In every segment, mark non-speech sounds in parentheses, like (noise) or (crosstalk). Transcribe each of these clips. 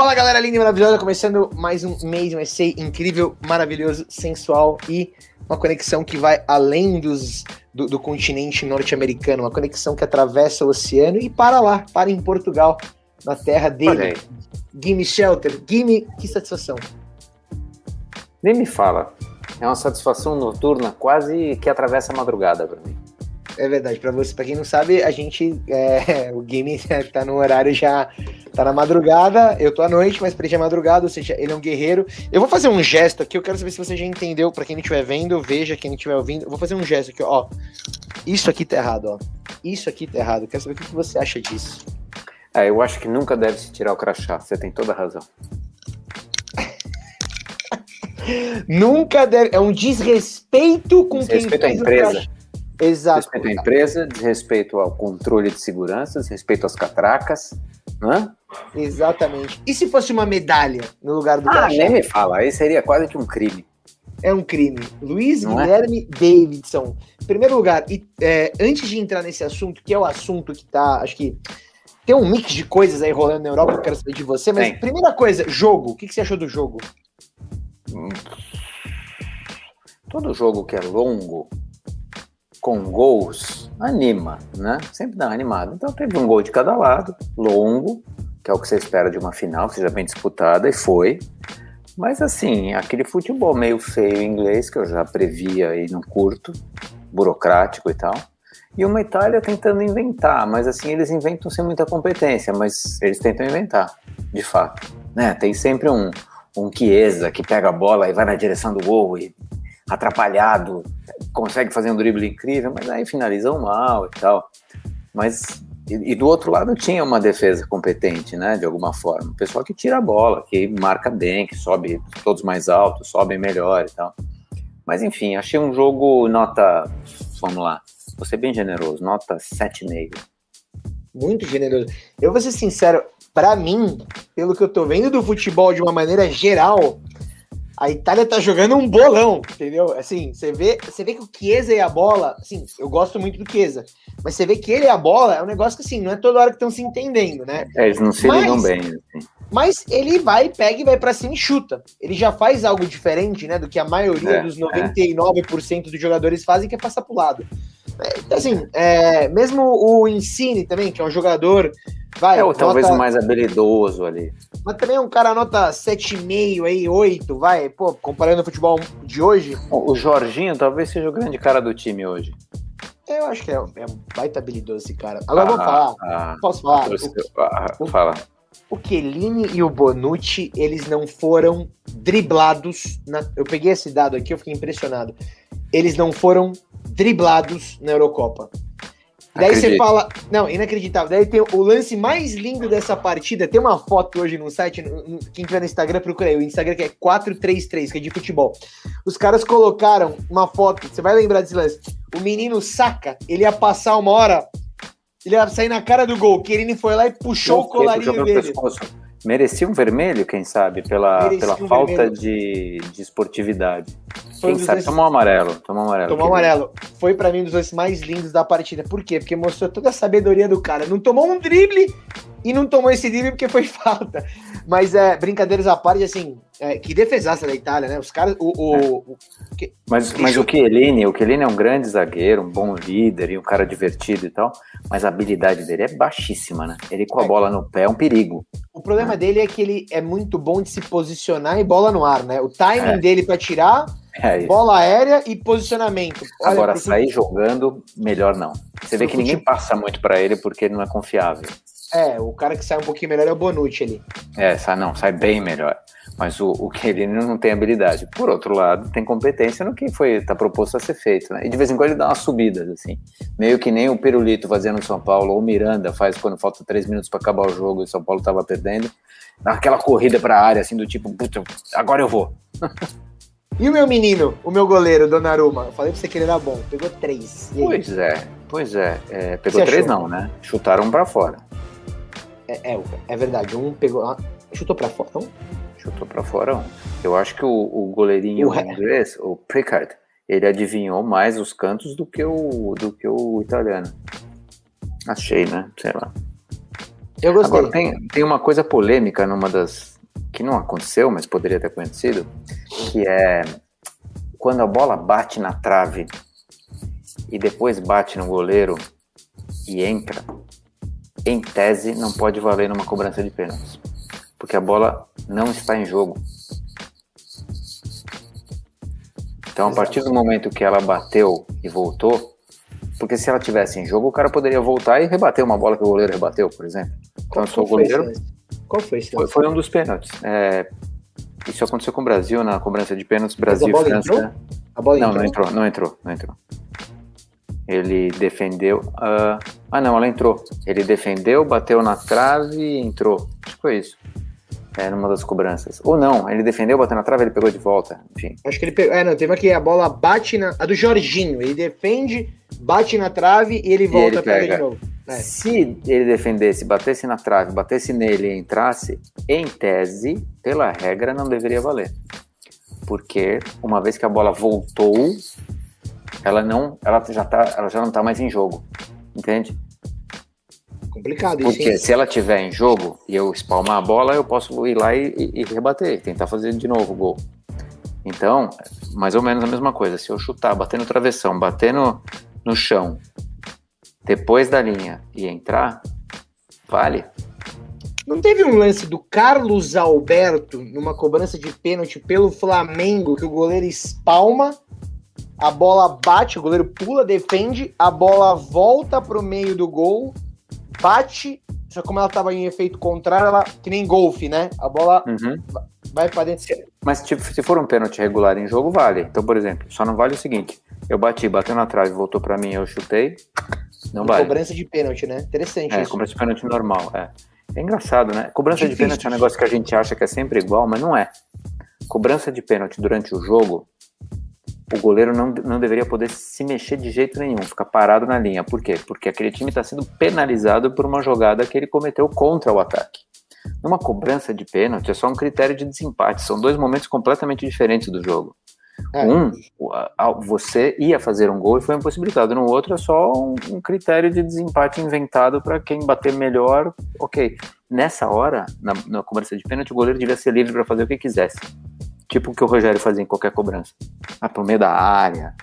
Fala galera linda e maravilhosa, começando mais um mês, um essay incrível, maravilhoso, sensual e uma conexão que vai além dos, do, do continente norte-americano, uma conexão que atravessa o oceano e para lá, para em Portugal, na terra dele. Gimme Shelter, Gimme, que satisfação. Nem me fala. É uma satisfação noturna quase que atravessa a madrugada para mim. É verdade, para você, para quem não sabe, a gente, é, (laughs) o game tá no horário já, tá na madrugada, eu tô à noite, mas pra ele é madrugada, ou seja, ele é um guerreiro. Eu vou fazer um gesto aqui, eu quero saber se você já entendeu, para quem não estiver vendo, veja, quem não estiver ouvindo, eu vou fazer um gesto aqui, ó. Isso aqui tá errado, ó. Isso aqui tá errado, eu quero saber o que você acha disso. É, eu acho que nunca deve se tirar o crachá, você tem toda a razão. (laughs) nunca deve, é um desrespeito com desrespeito quem fez à empresa. Exato. Desrespeito à empresa, desrespeito ao controle de segurança, desrespeito às catracas, né? Exatamente. E se fosse uma medalha no lugar do Ah, crachá? nem me fala, aí seria quase que um crime. É um crime. Luiz Não é? Guilherme Davidson. Em primeiro lugar, e, é, antes de entrar nesse assunto, que é o assunto que tá, acho que tem um mix de coisas aí rolando na Europa que eu quero saber de você, mas Tem. primeira coisa, jogo. O que, que você achou do jogo? Todo jogo que é longo, com gols, anima, né? Sempre dá uma animada. Então teve um gol de cada lado, longo, que é o que você espera de uma final, que seja bem disputada, e foi. Mas assim, aquele futebol meio feio inglês, que eu já previa e não curto, burocrático e tal. E uma Itália tentando inventar, mas assim, eles inventam sem muita competência, mas eles tentam inventar, de fato. Né? Tem sempre um, um Chiesa que pega a bola e vai na direção do gol e atrapalhado, consegue fazer um drible incrível, mas aí finalizam mal e tal. Mas e, e do outro lado tinha uma defesa competente, né, de alguma forma. O pessoal que tira a bola, que marca bem, que sobe todos mais altos, sobem melhor e tal. Mas enfim, achei um jogo nota, vamos lá, vou ser bem generoso, nota 7,5. Muito generoso. Eu vou ser sincero, pra mim, pelo que eu tô vendo do futebol de uma maneira geral, a Itália tá jogando um bolão, entendeu? Assim, você vê, você vê que o Chiesa e a bola, assim, eu gosto muito do Chiesa, mas você vê que ele e a bola é um negócio que, assim, não é toda hora que estão se entendendo, né? É, eles não se Mas- ligam bem. Assim. Mas ele vai, pega e vai pra cima e chuta. Ele já faz algo diferente, né, do que a maioria É, dos 99% dos jogadores fazem, que é passar pro lado. É, Então, assim, é, mesmo o Insigne também, que é um jogador, vai, É, ou talvez nota- o mais habilidoso ali. mas também um cara nota 7,5 aí, 8, vai, pô, comparando o futebol de hoje, O o Jorginho talvez seja o grande cara do time hoje. eu acho que é, é um baita habilidoso esse cara. Agora eu vou Ah, falar, ah, posso falar? torcedor- ah, fala. O, o Chiellini e o Bonucci, eles não foram driblados, na- eu peguei esse dado aqui, eu fiquei impressionado. Eles não foram driblados na Eurocopa. Daí você fala, não, inacreditável. Daí tem o lance mais lindo dessa partida. Tem uma foto hoje no site, quem tiver no Instagram, procura aí. O Instagram que é 433, que é de futebol. Os caras colocaram uma foto, você vai lembrar desse lance. O menino saca, ele ia passar uma hora, ele ia sair na cara do gol. Chiellini foi lá e puxou o colarinho dele. pescoço. Merecia um vermelho, quem sabe, pela, Merecia pela um falta de, de esportividade. Foi Quem sabe, lances- tomou um amarelo. Tomou um amarelo. Tomou amarelo. Foi pra mim um dos lances mais lindos da partida. Por quê? Porque mostrou toda a sabedoria do cara. Não tomou um drible e não tomou esse drible porque foi (laughs) falta. Mas é, brincadeiras à parte, assim, é, que defesaça da Itália, né? Os caras. O, o, o- que- Mas, mas o Chiellini, o Chiellini é um grande zagueiro, um bom líder e um cara divertido e tal, mas a habilidade dele é baixíssima, né? Ele com a É. bola no pé é um perigo. o problema dele é que ele é muito bom de se posicionar e bola no ar, né? O timing É. dele pra tirar, É bola aérea e posicionamento. Olha, Agora, pro- sair jogando, melhor não. Você vê que ninguém passa muito pra ele porque ele não é confiável. É, o cara que sai um pouquinho melhor é o Bonucci ali. É, sai, não, sai bem melhor. Mas o, o Chiellini não tem habilidade. Por outro lado, tem competência no que foi tá proposto a ser feito, né? E de vez em quando ele dá umas subidas, assim. Meio que nem o Perulito fazia no São Paulo, ou o Miranda faz quando falta três minutos para acabar o jogo e o São Paulo tava perdendo. Aquela corrida pra área, assim, do tipo, puta, agora eu vou. E o meu menino, o meu goleiro, Donnarumma? Eu falei pra você que ele era bom. Pegou três. Pois é, pois é. É, pegou três não, né? Chutaram pra fora. É, é, é verdade. Um pegou. ah, chutou pra fora. Então, Chutou pra fora um. Eu acho que o, o goleirinho re- inglês, o Picard, ele adivinhou mais os cantos do que o, do que o italiano. Achei, né? Sei lá. Eu gostei. Agora, tem, tem uma coisa polêmica numa das. que não aconteceu, mas poderia ter acontecido, que é quando a bola bate na trave e depois bate no goleiro e entra, em tese não pode valer numa cobrança de pênaltis, porque a bola não está em jogo. Então, a partir do momento que ela bateu e voltou, porque se ela tivesse em jogo, o cara poderia voltar e rebater uma bola que o goleiro rebateu, por exemplo. Então, eu sou goleiro. Qual foi esse foi, foi um dos pênaltis. É, isso aconteceu com o Brasil na cobrança de pênaltis Brasil e França. Entrou? A bola não, entrou? não entrou, não entrou, não entrou. Ele defendeu. Uh, ah, não, ela entrou. Ele defendeu, bateu na trave e entrou. Acho que foi isso. É, numa das cobranças. Ou não, ele defendeu, bateu na trave, ele pegou de volta. Enfim. Acho que ele pegou. É, não, teve aqui a bola bate na. A do Jorginho. Ele defende, bate na trave e ele volta, e ele pega. pega de novo. É. Se ele defendesse, batesse na trave, batesse nele e entrasse, em tese, pela regra, não deveria valer. Porque uma vez que a bola voltou, ela não, ela já, tá, ela já não tá mais em jogo. Entende? Complicado isso. Porque se ela tiver em jogo e eu espalmar a bola, eu posso ir lá e, e, e rebater, tentar fazer de novo o gol. Então, mais ou menos a mesma coisa. Se eu chutar, bater no travessão, bater no, no chão, depois da linha e entrar, vale. Não teve um lance do Carlos Alberto numa cobrança de pênalti pelo Flamengo que o goleiro espalma, a bola bate, o goleiro pula, defende, a bola volta pro meio do gol bate, só como ela tava em efeito contrário, ela que nem golfe, né? A bola uhum. vai para dentro. Mas tipo, se for um pênalti regular em jogo, vale. Então, por exemplo, só não vale o seguinte: eu bati, bateu na trave, voltou para mim, eu chutei. Não vale. Cobrança de pênalti, né? Interessante é, isso. cobrança de pênalti normal, é. É engraçado, né? Cobrança Difícil. de pênalti é um negócio que a gente acha que é sempre igual, mas não é. Cobrança de pênalti durante o jogo o goleiro não, não deveria poder se mexer de jeito nenhum, ficar parado na linha. Por quê? Porque aquele time está sendo penalizado por uma jogada que ele cometeu contra o ataque. Numa cobrança de pênalti é só um critério de desempate, são dois momentos completamente diferentes do jogo. É. Um, você ia fazer um gol e foi impossibilitado. No outro, é só um, critério de desempate inventado para quem bater melhor. Ok. Nessa hora, na, na cobrança de pênalti, o goleiro devia ser livre para fazer o que quisesse. Tipo o que o Rogério fazia em qualquer cobrança. Ah, pro meio da área,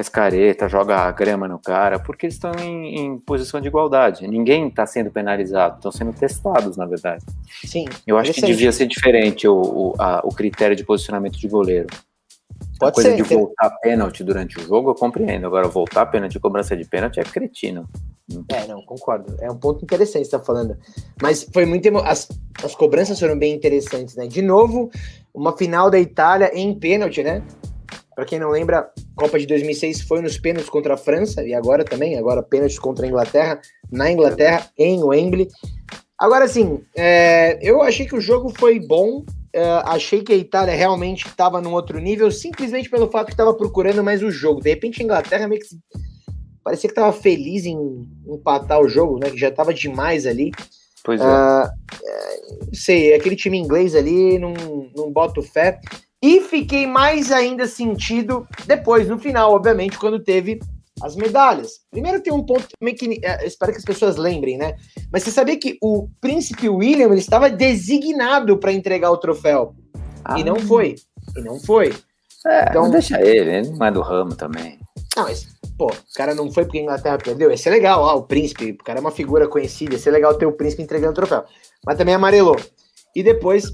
escareta, joga grama no cara, porque eles estão em, em, posição de igualdade. Ninguém está sendo penalizado, estão sendo testados, na verdade. Sim. Eu acho que devia ser diferente o, o, a, o critério de posicionamento de goleiro. Pode a coisa ser, de voltar pênalti durante o jogo, eu compreendo. Agora, voltar pênalti, cobrança de pênalti é cretino. É, não, concordo. É um ponto interessante que você tá falando. Mas foi muito. Emo... As, as cobranças foram bem interessantes, né? De novo, uma final da Itália em pênalti, né? Para quem não lembra, Copa de 2006 foi nos pênaltis contra a França e agora também, agora pênaltis contra a Inglaterra, na Inglaterra, em Wembley. Agora, sim, é, eu achei que o jogo foi bom, é, achei que a Itália realmente estava num outro nível, simplesmente pelo fato que estava procurando mais o jogo. De repente, a Inglaterra meio que parecia que estava feliz em empatar o jogo, né? Que já estava demais ali. Pois é. Uh, sei, aquele time inglês ali, não, não boto fé. E fiquei mais ainda sentido depois, no final, obviamente, quando teve as medalhas. Primeiro tem um ponto também que é, espero que as pessoas lembrem, né? Mas você sabia que o príncipe William ele estava designado para entregar o troféu ah. e não foi. E não foi. É, então deixa ele, ele não é do ramo também. Não, mas pô, o cara não foi porque a Inglaterra perdeu, ia ser legal, ó, o príncipe, o cara é uma figura conhecida, ia ser legal ter o príncipe entregando o troféu. Mas também amarelou. E depois.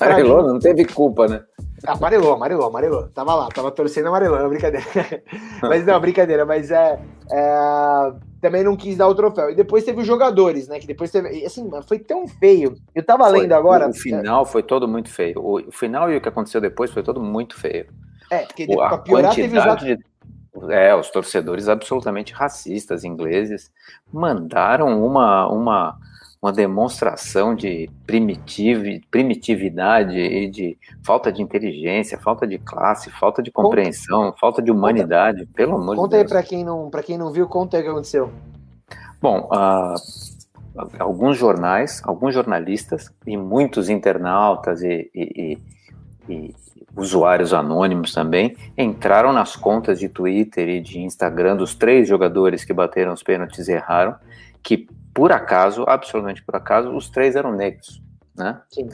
Amarelou? Não teve culpa, né? Amarelou, amarelou, amarelou. Tava lá, tava torcendo amarelou, não, brincadeira. (laughs) mas não, brincadeira, mas é, é, Também não quis dar o troféu. E depois teve os jogadores, né? Que depois teve. Assim, foi tão feio. Eu tava foi, lendo agora. O final foi todo muito feio. O, final e o que aconteceu depois foi todo muito feio. É, porque o, pra piorar teve os de é, os torcedores absolutamente racistas ingleses mandaram uma, uma, uma demonstração de primitiv, primitividade e de falta de inteligência, falta de classe, falta de compreensão, conta, falta de humanidade, conta, pelo amor de Deus. Conta aí para quem, não, quem não viu, conta aí o que aconteceu. Bom, uh, alguns jornais, alguns jornalistas e muitos internautas e, e, e, e usuários anônimos também, entraram nas contas de Twitter e de Instagram dos três jogadores que bateram os pênaltis e erraram, que por acaso, absolutamente por acaso, os três eram negros, né? Sim.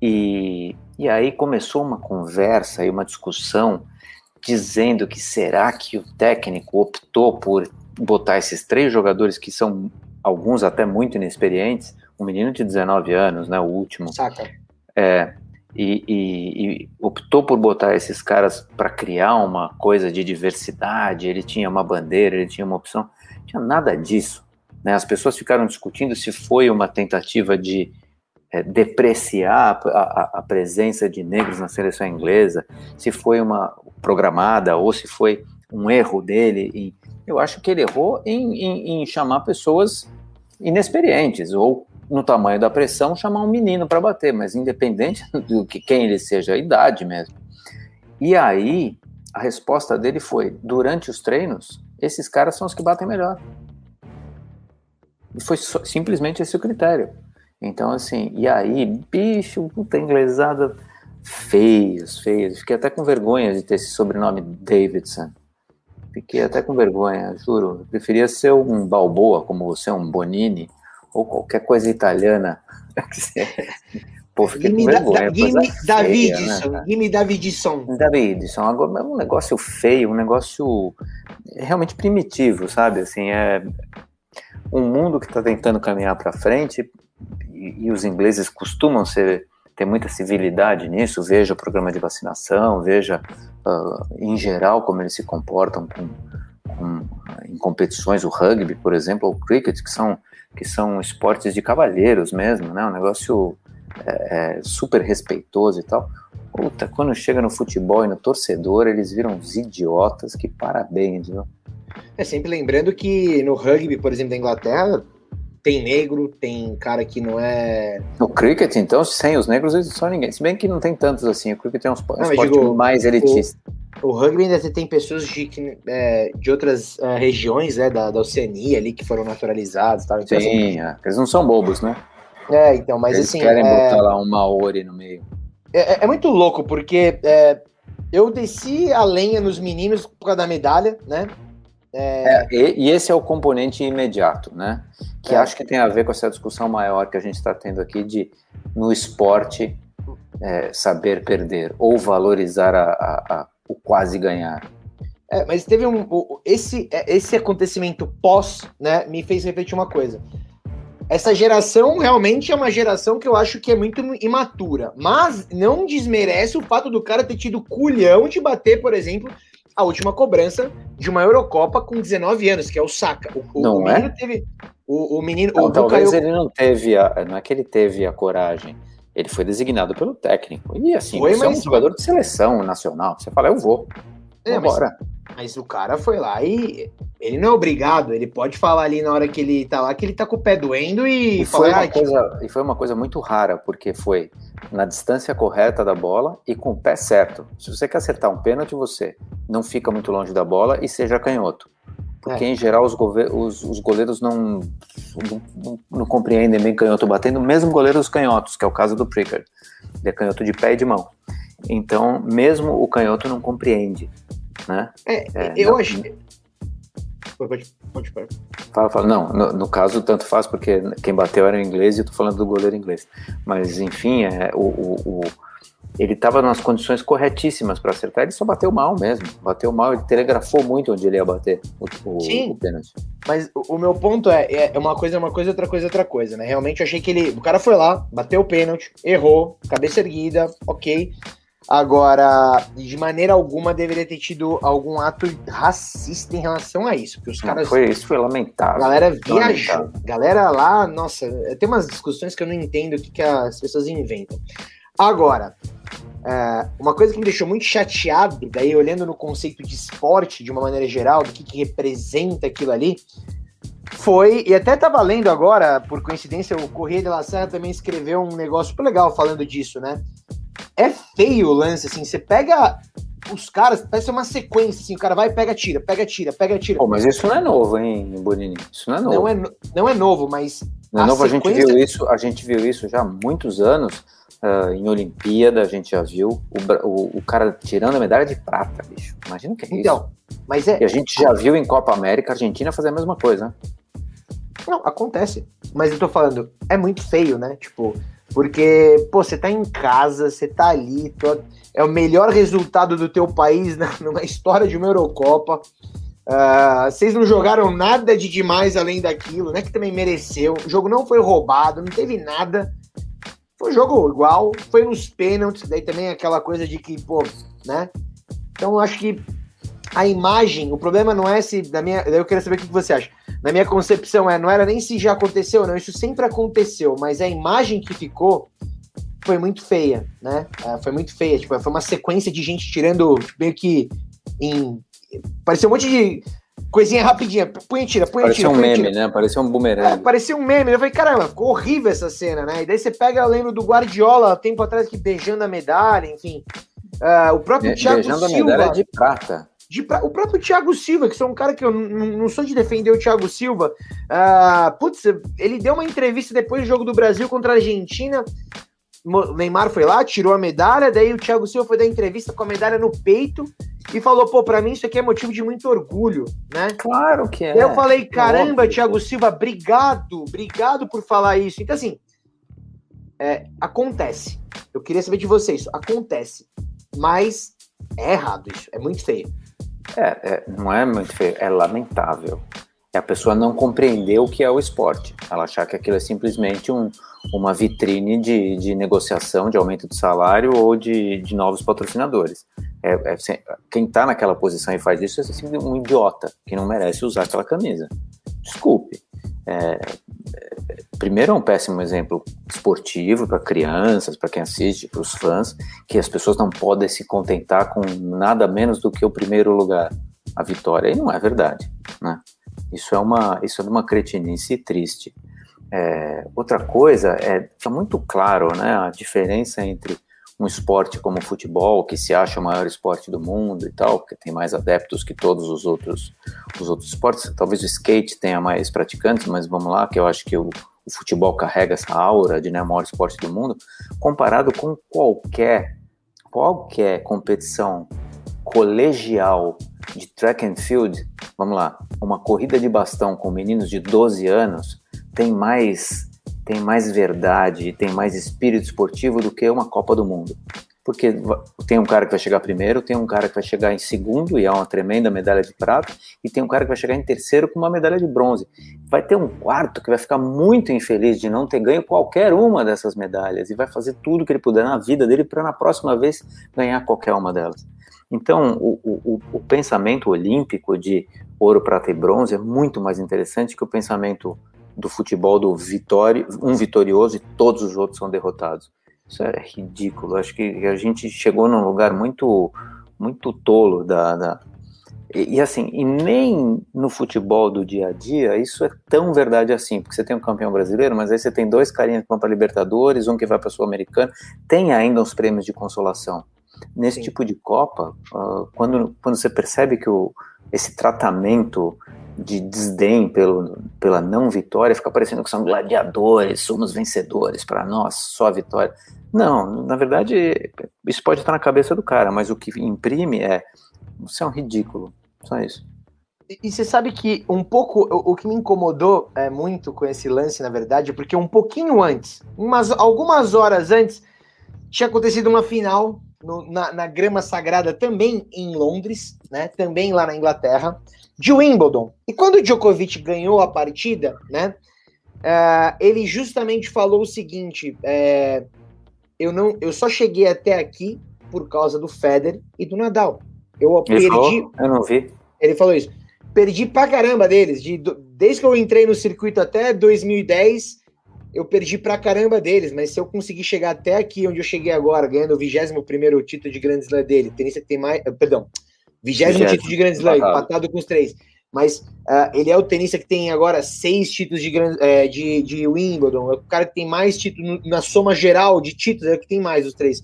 E, e aí começou uma conversa e uma discussão dizendo que será que o técnico optou por botar esses três jogadores que são alguns até muito inexperientes, um menino de 19 anos, né, o último. Saca. É, e, e, e, optou por botar esses caras para criar uma coisa de diversidade. Ele tinha uma bandeira, ele tinha uma opção. Não tinha nada disso. Né? As pessoas ficaram discutindo se foi uma tentativa de é, depreciar a, a, a, presença de negros na seleção inglesa, se foi uma programada ou se foi um erro dele. E eu acho que ele errou em, em, em chamar pessoas inexperientes ou no tamanho da pressão chamar um menino para bater, mas independente (laughs) do que quem ele seja, a idade mesmo. E aí a resposta dele foi: durante os treinos, esses caras são os que batem melhor. E foi simplesmente esse o critério. Então, assim, e aí, bicho, puta inglesada, feios, feios. Fiquei até com vergonha de ter esse sobrenome Davidson. Fiquei até com vergonha, juro. Eu preferia ser um Balboa, como você, um Bonini, ou qualquer coisa italiana. (laughs) Pô, fiquei Gimme com vergonha. Da, gimme Davidson, né, gimme Davidson. Davidson, agora é um negócio feio, um negócio realmente primitivo, sabe? Assim, é um mundo que está tentando caminhar para frente e, e, os ingleses costumam ser ter muita civilidade nisso. Veja o programa de vacinação, veja uh, em geral como eles se comportam com, com, em competições, o rugby, por exemplo, ou o cricket, que são que são esportes de cavalheiros mesmo, né? Um negócio é, é, super respeitoso e tal. Puta, quando chega no futebol e no torcedor, eles viram uns idiotas, que parabéns, viu? É sempre lembrando que no rugby, por exemplo, da Inglaterra, tem negro, tem cara que não é. No cricket, então, sem os negros, eles são ninguém. Se bem que não tem tantos assim, o cricket é um esporte, não, digo, mais elitista. O, o, rugby ainda tem pessoas de, é, de outras é, regiões né, da, da Oceania ali que foram naturalizadas. Tal. Então, Sim, assim, é, eles não são bobos, né? É, então, mas eles assim. querem é botar lá um Maori no meio. É, é, é muito louco, porque eu desci a lenha nos meninos por causa da medalha, né? É... É, e, e, esse é o componente imediato, né? Que é. acho que tem a ver com essa discussão maior que a gente está tendo aqui de no esporte é, saber perder ou valorizar a, a, a, o quase ganhar. É, mas teve um esse é, esse acontecimento pós, né? Me fez refletir uma coisa. Essa geração realmente é uma geração que eu acho que é muito imatura, mas não desmerece o fato do cara ter tido culhão de bater, por exemplo, a última cobrança de uma Eurocopa com 19 anos, que é o Saka. O, não o é? menino teve. O, o menino. Não, o talvez ele não teve. A, não é que ele teve a coragem. Ele foi designado pelo técnico. E assim, foi, você mas... é um jogador de seleção nacional. Você fala, eu vou. É, mas, mas, o cara foi lá e ele não é obrigado, ele pode falar ali na hora que ele tá lá que ele tá com o pé doendo e, e foi uma coisa E foi uma coisa muito rara, porque foi na distância correta da bola e com o pé certo. Se você quer acertar um pênalti, você não fica muito longe da bola e seja canhoto. Porque, é. em geral, os, os, os goleiros não, não, não, compreendem bem canhoto batendo, mesmo goleiros canhotos, que é o caso do Prickard. Ele é canhoto de pé e de mão. Então, mesmo o canhoto não compreende. Né? É, é eu não, acho. Pode, pode, pode. Fala, fala. Não, no, no, caso, tanto faz, porque quem bateu era o inglês e eu tô falando do goleiro inglês. Mas, enfim, é, o, o, o ele estava nas condições corretíssimas para acertar, ele só bateu mal mesmo. Bateu mal, ele telegrafou muito onde ele ia bater o, o, Sim, o pênalti. Mas o, o, meu ponto é, é, é uma coisa, é uma coisa, outra coisa, outra coisa, né? Realmente eu achei que ele. O cara foi lá, bateu o pênalti, errou, cabeça erguida, ok. Agora, de maneira alguma deveria ter tido algum ato racista em relação a isso. Porque os caras. Foi, isso foi lamentável. A galera viajou. Galera lá, nossa, tem umas discussões que eu não entendo o que, que as pessoas inventam. Agora, é, uma coisa que me deixou muito chateado, daí olhando no conceito de esporte de uma maneira geral, do que, que representa aquilo ali, foi, e até tava lendo agora, por coincidência, o Correio de la Serra também escreveu um negócio legal falando disso, né? É feio o lance, assim. Você pega os caras, parece uma sequência, assim. O cara vai, pega, tira, pega, tira, pega, tira. Pô, mas isso não é novo, hein, Bonini? Isso não é novo. Não é, não é novo, mas. Não é novo, sequência... a gente viu isso, a gente viu isso já há muitos anos. Uh, em Olimpíada, a gente já viu o, o, o, cara tirando a medalha de prata, bicho. Imagina o que é então, isso. Mas é... E a gente já viu em Copa América a Argentina fazer a mesma coisa, né? Não, acontece. Mas eu tô falando, é muito feio, né? Tipo, porque, pô, você tá em casa, você tá ali, tô... é o melhor resultado do teu país na, (laughs) numa história de uma Eurocopa. Uh, vocês não jogaram nada de demais além daquilo, né? Que também mereceu. O jogo não foi roubado, não teve nada. Foi um jogo igual, foi nos pênaltis, daí também aquela coisa de que, pô, né? Então acho que a imagem, o problema não é se, da minha, eu queria saber o que você acha. Na minha concepção é, não era nem se já aconteceu, não, isso sempre aconteceu, mas a imagem que ficou foi muito feia, né? Uh, foi muito feia, tipo, foi uma sequência de gente tirando meio que em Parecia um monte de coisinha rapidinha. Põe tira, põe parecia tira. um meme, né? Parecia um bumerangue. É, parecia um meme. Eu falei, caramba, ficou horrível essa cena, né? E daí você pega, eu lembro do Guardiola, tempo atrás, que beijando a medalha, enfim. Uh, o próprio Be Thiago beijando Silva. a medalha de prata. De pra... O próprio Thiago Silva, que sou um cara que eu não sou de defender o Thiago Silva. Uh, putz, ele deu uma entrevista depois do jogo do Brasil contra a Argentina. O Neymar foi lá, tirou a medalha, daí o Thiago Silva foi dar entrevista com a medalha no peito e falou, pô, pra mim isso aqui é motivo de muito orgulho, né? Claro que é. Eu falei, caramba, Óbvio. Thiago Silva, obrigado, obrigado por falar isso. Então, assim, é, acontece. Eu queria saber de vocês, acontece. Mas é errado isso, é muito feio. É, é, não é muito feio, é lamentável. É a pessoa não compreender o que é o esporte. Ela achar que aquilo é simplesmente um, uma vitrine de, de negociação, de aumento de salário ou de, de novos patrocinadores. É, é, quem está naquela posição e faz isso é assim, um idiota que não merece usar aquela camisa. Desculpe. É, primeiro é um péssimo exemplo esportivo para crianças, para quem assiste, para os fãs, que as pessoas não podem se contentar com nada menos do que o primeiro lugar, a vitória. E não é verdade, né? Isso é uma, isso é uma cretinice triste. É, outra coisa é fica muito claro, né, a diferença entre um esporte como o futebol, que se acha o maior esporte do mundo e tal, porque tem mais adeptos que todos os outros, os outros esportes. Talvez o skate tenha mais praticantes, mas vamos lá, que eu acho que o, o futebol carrega essa aura de né, maior esporte do mundo, comparado com qualquer, qualquer competição colegial de track and field, vamos lá, uma corrida de bastão com meninos de 12 anos tem mais tem mais verdade, tem mais espírito esportivo do que uma Copa do Mundo. Porque tem um cara que vai chegar primeiro, tem um cara que vai chegar em segundo e é uma tremenda medalha de prata, e tem um cara que vai chegar em terceiro com uma medalha de bronze. Vai ter um quarto que vai ficar muito infeliz de não ter ganho qualquer uma dessas medalhas e vai fazer tudo que ele puder na vida dele para na próxima vez ganhar qualquer uma delas. Então, o, o, o pensamento olímpico de ouro, prata e bronze é muito mais interessante que o pensamento do futebol do vitória, um vitorioso e todos os outros são derrotados. Isso é ridículo. Acho que a gente chegou num lugar muito, muito tolo da, da e, e, assim, e nem no futebol do dia a dia isso é tão verdade assim, porque você tem um campeão brasileiro, mas aí você tem dois carinhas que vão para Libertadores, um que vai para Sul-Americana, tem ainda uns prêmios de consolação. Nesse Sim. tipo de Copa, uh, quando, quando você percebe que o, esse tratamento de desdém pelo, pela não vitória, fica parecendo que são gladiadores, somos vencedores, para nós só a vitória. Não, na verdade, isso pode estar na cabeça do cara, mas o que imprime é você é um ridículo, só isso. E, e você sabe que um pouco, o, o, que me incomodou é muito com esse lance, na verdade, porque um pouquinho antes, umas, algumas horas antes, tinha acontecido uma final no, na, na grama sagrada também em Londres, né? Também lá na Inglaterra de Wimbledon. E quando o Djokovic ganhou a partida, né? Uh, ele justamente falou o seguinte: é, eu não, eu só cheguei até aqui por causa do Federer e do Nadal. Eu perdi. Falou? Eu não vi. Ele falou isso. Perdi pra caramba deles. De, desde que eu entrei no circuito até 2010, eu perdi pra caramba deles. Mas se eu conseguir chegar até aqui, onde eu cheguei agora, ganhando o 21 título de Grand Slam dele, tenista que tem mais. Perdão, Vigésimo título de Grand Slam, empatado com os três. Mas uh, ele é o tenista que tem agora seis títulos de, é, de, de Wimbledon. É o cara que tem mais títulos na soma geral de títulos, é o que tem mais os três.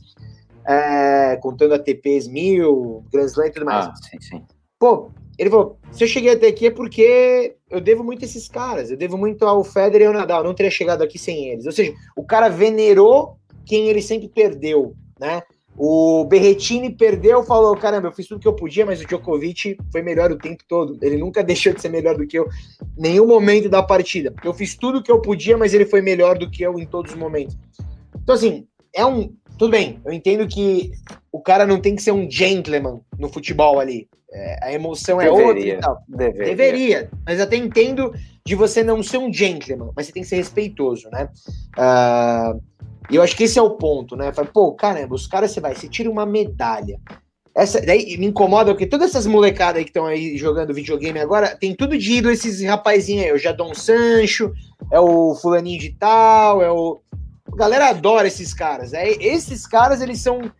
É, contando ATPs mil, Grand Slam e tudo mais. Ah, sim, sim. Pô, ele falou: se eu cheguei até aqui é porque eu devo muito a esses caras. Eu devo muito ao Federer e ao Nadal. Eu não teria chegado aqui sem eles. Ou seja, o cara venerou quem ele sempre perdeu, né? O Berretini perdeu, falou: caramba, eu fiz tudo que eu podia, mas o Djokovic foi melhor o tempo todo. Ele nunca (laughs) deixou de ser melhor do que eu nenhum momento da partida. Eu fiz tudo que eu podia, mas ele foi melhor do que eu em todos os momentos. Então, assim, é um. Tudo bem, eu entendo que o cara não tem que ser um gentleman no futebol ali. É, a emoção é deveria, outra e tal. Deveria. deveria. Mas até entendo de você não ser um gentleman, mas você tem que ser respeitoso, né? Uh, e eu acho que esse é o ponto, né? Fala, pô, caramba, os caras você vai, você tira uma medalha. Essa, daí me incomoda porque todas essas molecadas aí que estão aí jogando videogame agora, tem tudo de ídolo esses rapazinhos aí. O Jadon Sancho, é o fulaninho de tal, é o. A galera adora esses caras. É, esses caras, eles são.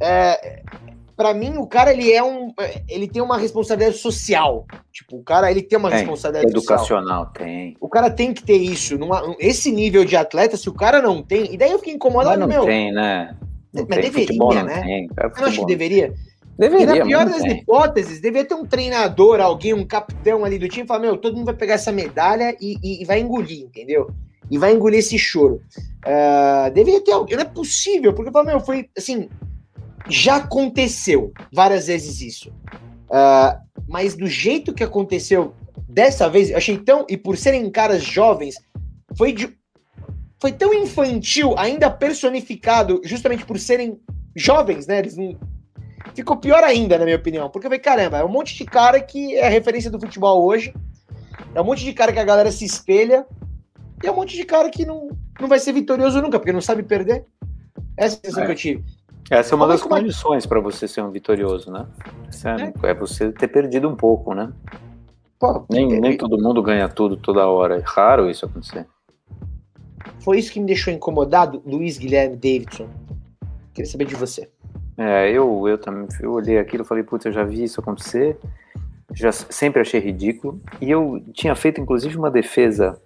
É, para mim, o cara ele é um, ele tem uma responsabilidade social. Tipo, o cara ele tem uma tem, responsabilidade educacional, social. tem. O cara tem que ter isso. Numa, esse nível de atleta, se o cara não tem, e daí eu fiquei incomodado, Mas não meu. tem, né? Não mas tem, deveria, né? Tem, eu acho que deveria. Deveria, e na pior das tem. hipóteses, deveria ter um treinador, alguém, um capitão ali do time, falar, meu, todo mundo vai pegar essa medalha e, e, e vai engolir, entendeu? E vai engolir esse choro. Uh, deveria ter alguém, não é possível, porque, meu, foi, assim, já aconteceu várias vezes isso. Uh, mas do jeito que aconteceu dessa vez, eu achei tão. E por serem caras jovens, foi de, foi tão infantil, ainda personificado, justamente por serem jovens, né? Eles não. Ficou pior ainda, na minha opinião. Porque eu falei, caramba, é um monte de cara que é referência do futebol hoje. É um monte de cara que a galera se espelha. E é um monte de cara que não, não vai ser vitorioso nunca, porque não sabe perder. Essa é a sensação é. que eu tive. Essa é uma das condições para você ser um vitorioso, né? É, é. é, você ter perdido um pouco, né? Pô, nem, é, nem todo mundo ganha tudo toda hora. É raro isso acontecer. Foi isso que me deixou incomodado, Luiz Guilherme Davidson. Queria saber de você. É, eu, eu também eu olhei aquilo e falei, putz, eu já vi isso acontecer. Já sempre achei ridículo. E eu tinha feito, inclusive, uma defesa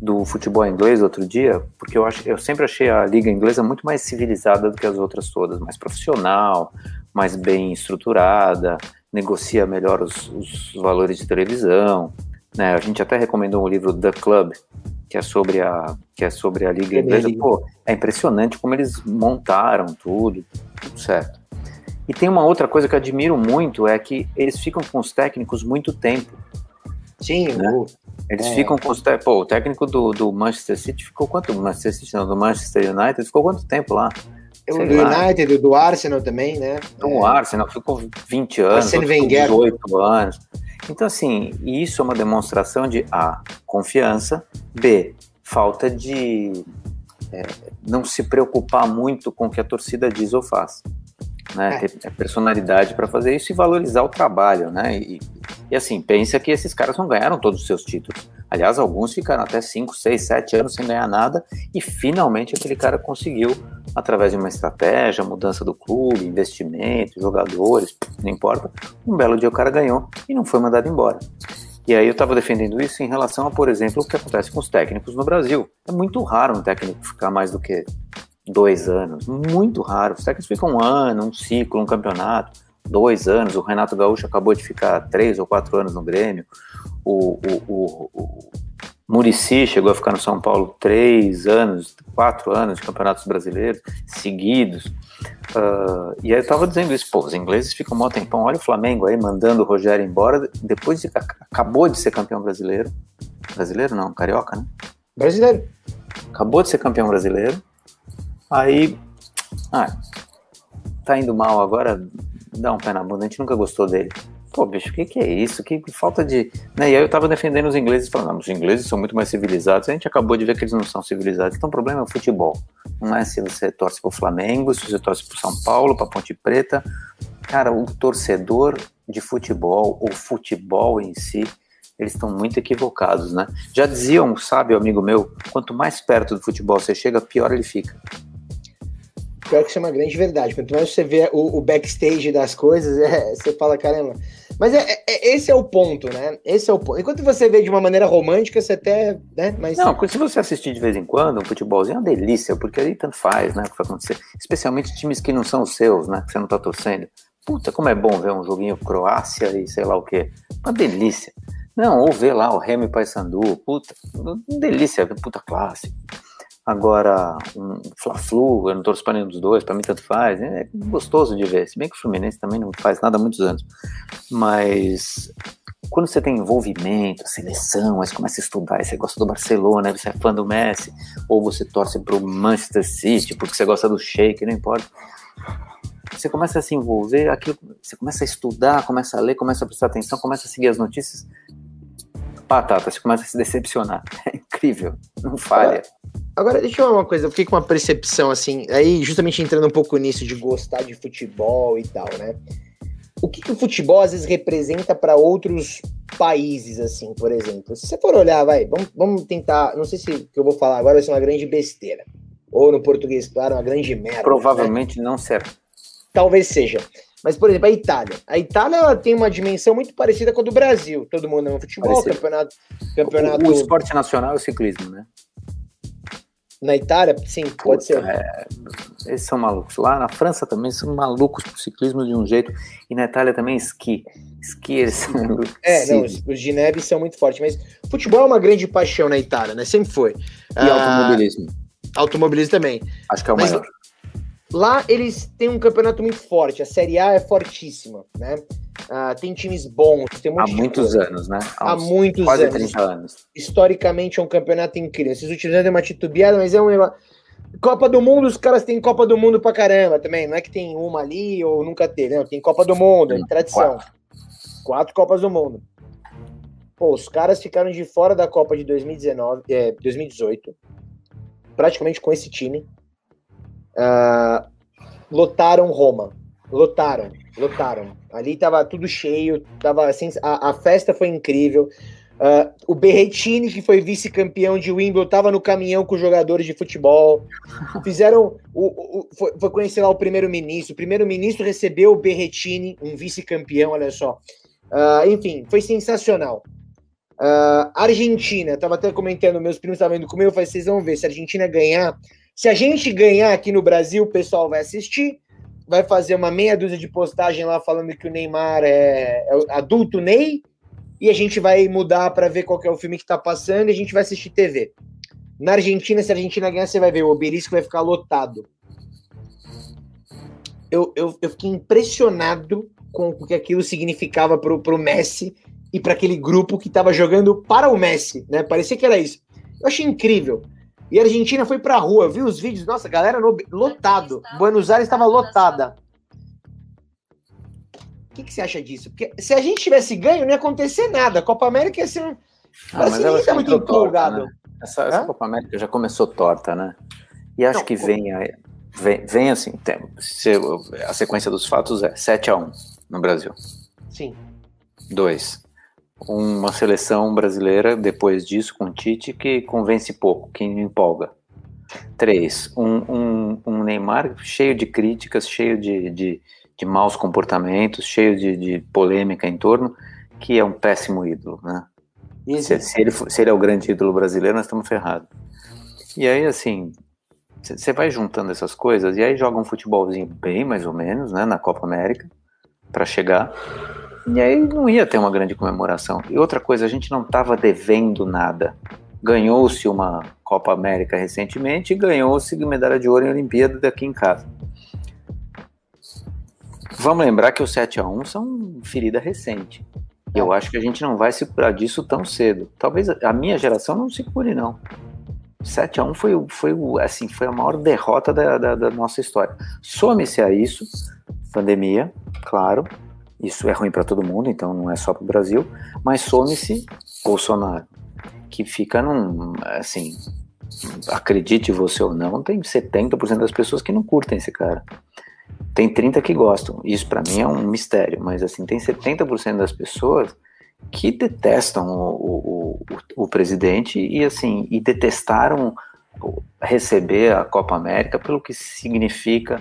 do futebol inglês outro dia, porque eu, acho, eu sempre achei a liga inglesa muito mais civilizada do que as outras todas, mais profissional, mais bem estruturada, negocia melhor os, os valores de televisão. Né? A gente até recomendou um livro The Club, que é sobre a, que é sobre a liga inglesa. Pô, é impressionante como eles montaram tudo, tudo certo. E tem uma outra coisa que eu admiro muito, é que eles ficam com os técnicos muito tempo. Sim, né? o, eles é. ficam com os. Pô, o técnico do, do Manchester City ficou quanto? Manchester City, não, do Manchester United ficou quanto tempo lá? O do lá. United, do Arsenal também, né? Então, o é. Arsenal ficou 20 anos, ficou 18 anos. Então, assim, isso é uma demonstração de A, confiança, B, falta de é, não se preocupar muito com o que a torcida diz ou faz né? É. Ter personalidade para fazer isso e valorizar o trabalho, né? E, e, assim, pensa que esses caras não ganharam todos os seus títulos. Aliás, alguns ficaram até 5, 6, 7 anos sem ganhar nada e finalmente aquele cara conseguiu, através de uma estratégia, mudança do clube, investimento, jogadores, não importa, um belo dia o cara ganhou e não foi mandado embora. E aí eu estava defendendo isso em relação a, por exemplo, o que acontece com os técnicos no Brasil. É muito raro um técnico ficar mais do que dois anos. Muito raro. Os técnicos ficam um ano, um ciclo, um campeonato, dois anos. O Renato Gaúcho acabou de ficar três ou quatro anos no Grêmio. O, o, o, o Murici chegou a ficar no São Paulo três anos, quatro anos de campeonatos brasileiros seguidos. Uh, e aí eu estava dizendo isso, pô, os ingleses ficam um tempão. Olha o Flamengo aí mandando o Rogério embora, depois de, acabou de ser campeão brasileiro. Brasileiro não, carioca, né? Brasileiro. Acabou de ser campeão brasileiro Aí, ah, tá indo mal agora, dá um pé na bunda, a gente nunca gostou dele. Pô, bicho, o que, que é isso? Que, que falta de. Né? E aí eu tava defendendo os ingleses, falando, os ingleses são muito mais civilizados. A gente acabou de ver que eles não são civilizados. Então o problema é o futebol. Não é se você torce pro Flamengo, se você torce pro São Paulo, pra Ponte Preta. Cara, o torcedor de futebol, o futebol em si, eles estão muito equivocados, né? Já dizia um sábio amigo meu, quanto mais perto do futebol você chega, pior ele fica. Pior que isso é uma grande verdade. Quanto mais você vê o, o backstage das coisas, (laughs) é, você fala, caramba. Mas é, é, é, esse é o ponto, né? Esse é o ponto. Enquanto você vê de uma maneira romântica, você até. Né? Mas... Não, se você assistir de vez em quando, um futebolzinho é uma delícia, porque aí tanto faz, né? O que vai acontecer. Especialmente times que não são os seus, né? Que você não tá torcendo. Puta, como é bom ver um joguinho Croácia e sei lá o quê. Uma delícia. Não, ou ver lá o Remy Paysandu, puta, delícia, puta clássico. Agora, um Fla-Flu, eu não torço para nenhum dos dois, para mim tanto faz. É gostoso de ver. Se bem que o Fluminense também não faz nada há muitos anos. Mas quando você tem envolvimento, seleção, aí você começa a estudar, aí você gosta do Barcelona, você é fã do Messi, ou você torce para o Manchester City porque você gosta do Sheik, não importa. Você começa a se envolver, aquilo, você começa a estudar, começa a ler, começa a prestar atenção, começa a seguir as notícias. Batata, você começa a se decepcionar. (laughs) É incrível, não falha. Agora, deixa eu falar uma coisa, eu fiquei com uma percepção assim, aí justamente entrando um pouco nisso de gostar de futebol e tal, né? o que, que o futebol às vezes representa para outros países, assim, por exemplo. Se você for olhar, vai, vamos, vamos tentar. Não sei se o que eu vou falar agora vai ser uma grande besteira. Ou no português, claro, uma grande merda. Provavelmente né? não será. Talvez seja. Mas, por exemplo, a Itália. A Itália ela tem uma dimensão muito parecida com a do Brasil. Todo mundo ama futebol, Parecido. campeonato. campeonato... O, o esporte nacional é o ciclismo, né? Na Itália, sim, pode ser. É, eles são malucos. Lá na França também são malucos pro ciclismo de um jeito. E na Itália também esqui. Esqui, eles são (laughs) É, não, os, os, de neve são muito fortes. Mas futebol é uma grande paixão na Itália, né? Sempre foi. E ah, automobilismo. Automobilismo também. Acho que é o mas, maior. Lá eles têm um campeonato muito forte. A Série A é fortíssima, né? Uh, tem times bons, tem um Há muitos anos, né? Há, Há muitos quase anos. 30 anos. Historicamente é um campeonato incrível. Esses últimos anos é uma titubeada, mas é um. Copa do Mundo, os caras têm Copa do Mundo pra caramba também. Não é que tem uma ali ou nunca teve, não. Tem Copa do Mundo, é tradição. Quatro. Quatro Copas do Mundo. Pô, os caras ficaram de fora da Copa de 2019, é, 2018, praticamente com esse time. Uh, lotaram Roma. Lotaram, lotaram. Ali tava tudo cheio, tava assim, a, a festa foi incrível. Uh, o Berretini, que foi vice-campeão de Wimbledon, tava no caminhão com os jogadores de futebol. Fizeram. O, o foi, foi, conhecer lá o primeiro-ministro. O primeiro-ministro recebeu o Berretini, um vice-campeão, olha só. Uh, enfim, foi sensacional. Uh, Argentina, tava até comentando, meus primos estavam indo comigo, eu falei, vocês vão ver, se a Argentina ganhar, se a gente ganhar aqui no Brasil, o pessoal vai assistir, vai fazer uma meia dúzia de postagem lá falando que o Neymar é, é adulto Ney, e a gente vai mudar para ver qual é o filme que tá passando e a gente vai assistir TV. Na Argentina, se a Argentina ganhar, você vai ver, o obelisco vai ficar lotado. Eu, eu, eu fiquei impressionado com o que aquilo significava pro, pro Messi e para aquele grupo que estava jogando para o Messi, né? Parecia que era isso. Eu achei incrível. E a Argentina foi pra rua, viu os vídeos? Nossa, galera no, lotado. Buenos Aires estava lotada. O que, que, você acha disso? Porque se a gente tivesse ganho, não ia acontecer nada. A Copa América ia ser um. Ah, mas ela tá muito empolgado. Torta, né? essa, essa Copa América já começou torta, né? E acho não, que vem, vem, vem assim, tem, a sequência dos fatos é 7 a 1 no Brasil. Sim. 2 uma seleção brasileira, depois disso, com Tite, que convence pouco, que empolga. Três, um, um, um Neymar cheio de críticas, cheio de, de, de maus comportamentos, cheio de, de, polêmica em torno, que é um péssimo ídolo, né? Se, se, ele, se ele é o grande ídolo brasileiro, nós estamos ferrados. E aí, assim, você vai juntando essas coisas, e aí joga um futebolzinho bem, mais ou menos, né, na Copa América, para chegar e aí não ia ter uma grande comemoração. E outra coisa, a gente não estava devendo nada. Ganhou-se uma Copa América recentemente e ganhou-se medalha de ouro em Olimpíada daqui em casa. Vamos lembrar que os 7 a 1 são ferida recente. Eu acho que a gente não vai se curar disso tão cedo. Talvez a minha geração não se cure, não. 7 a 1 foi, foi, assim, foi a maior derrota da, da, da nossa história. Some-se a isso, pandemia, claro, isso é ruim para todo mundo, então não é só para o Brasil. Mas some-se Bolsonaro, que fica num. Assim, acredite você ou não, tem 70% das pessoas que não curtem esse cara. Tem 30 que gostam. Isso para mim é um mistério, mas assim, tem 70% das pessoas que detestam o, o, o, o, presidente e assim, e detestaram receber a Copa América pelo que significa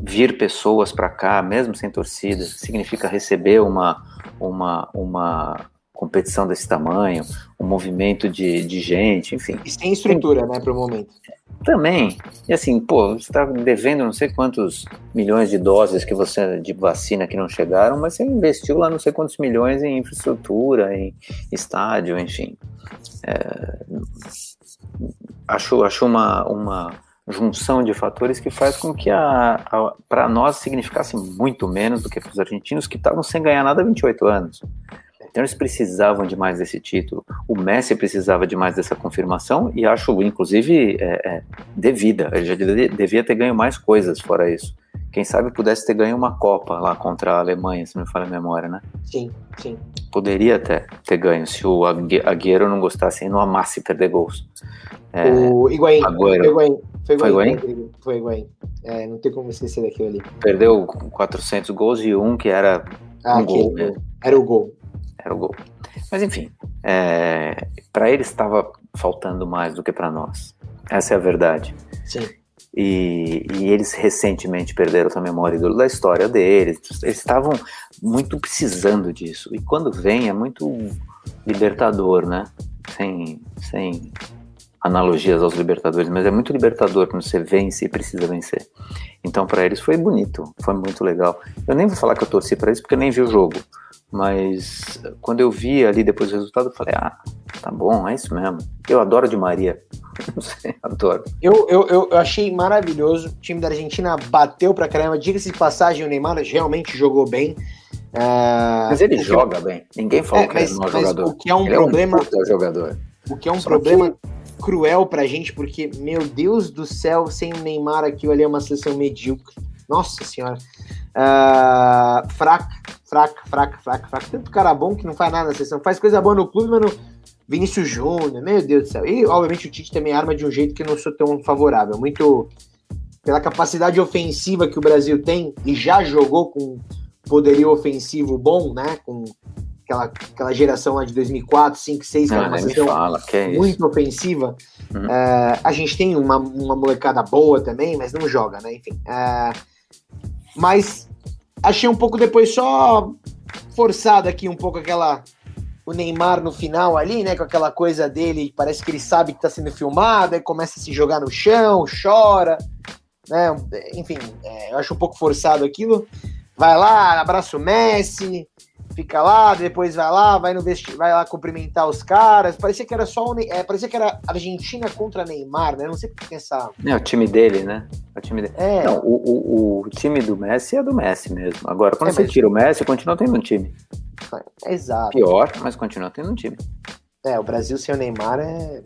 vir pessoas para cá, mesmo sem torcida, significa receber uma, uma, uma competição desse tamanho, um movimento de, de gente, enfim. E sem estrutura, Tem... né, para o momento. Também. E assim, pô, você está devendo não sei quantos milhões de doses que você de vacina que não chegaram, mas você investiu lá não sei quantos milhões em infraestrutura, em estádio, enfim. É, acho, acho uma, uma junção de fatores que faz com que a, a para nós significasse muito menos do que para os argentinos que estavam sem ganhar nada há 28 anos. Então eles precisavam de mais desse título. O Messi precisava de mais dessa confirmação e acho, inclusive, é, é, devida. Ele já devia ter ganho mais coisas fora isso. Quem sabe pudesse ter ganho uma Copa lá contra a Alemanha, se não me falha a memória, né? Sim, sim. Poderia até ter ganho se o Agüero não gostasse e não amasse perder gols. É, o Higuaín. Agüero. Foi Higuaín. Foi Higuaín? Foi Higuaín. É, não tem como esquecer daquilo ali. Perdeu 400 gols e um que era ah, um gol. Né? Era o gol. Era o gol. Mas enfim, é, para eles estava faltando mais do que para nós. Essa é a verdade. Sim. E, e, eles recentemente perderam a memória da história deles. Eles estavam muito precisando disso. E quando vem é muito libertador, né? Sem, sem analogias aos libertadores, mas é muito libertador quando você vence e precisa vencer. Então para eles foi bonito, foi muito legal. Eu nem vou falar que eu torci para eles porque eu nem vi o jogo. Mas quando eu vi ali depois do resultado, eu falei, ah, tá bom, é isso mesmo. Eu adoro de Maria. (laughs) Não sei, adoro. Eu, eu, eu achei maravilhoso. O time da Argentina bateu pra caramba. Diga-se de passagem, o Neymar realmente jogou bem. Uh, mas ele joga bem. Ninguém falou é, que mas, ele não é jogador. O que é um ele problema. É um jogador. O que é um Só problema que... cruel pra gente, porque, meu Deus do céu, sem o Neymar aquilo ali é uma seleção medíocre. Nossa senhora. Uh, fraca, fraca, fraca, fraca, fraca. Tanto cara bom que não faz nada na seleção. Faz coisa boa no clube, mas no Vinícius Júnior, meu Deus do céu. E, obviamente, o Tite também arma de um jeito que eu não sou tão favorável. Muito pela capacidade ofensiva que o Brasil tem e já jogou com poderio ofensivo bom, né? Com aquela, aquela geração lá de 2004, 5, 6, que ah, era uma seleção é muito ofensiva. Uhum. Uh, a gente tem uma, uma molecada boa também, mas não joga, né? Enfim. Uh, mas achei um pouco depois só forçado aqui um pouco aquela o Neymar no final ali, né, com aquela coisa dele, parece que ele sabe que tá sendo filmado, aí começa a se jogar no chão, chora, né, enfim, é, eu acho um pouco forçado aquilo. Vai lá, abraça o Messi, fica lá, depois vai lá, vai no vesti vai lá cumprimentar os caras. Parecia que era só o é, parecia que era Argentina contra Neymar, né? Não sei por que essa. É o time dele, né? É o time dele. É. Não, o, o, o, time do Messi é do Messi mesmo. Agora, quando é, você tira o Messi, continua tendo um time. Exato. Pior, mas continua tendo um time. É, o Brasil sem o Neymar é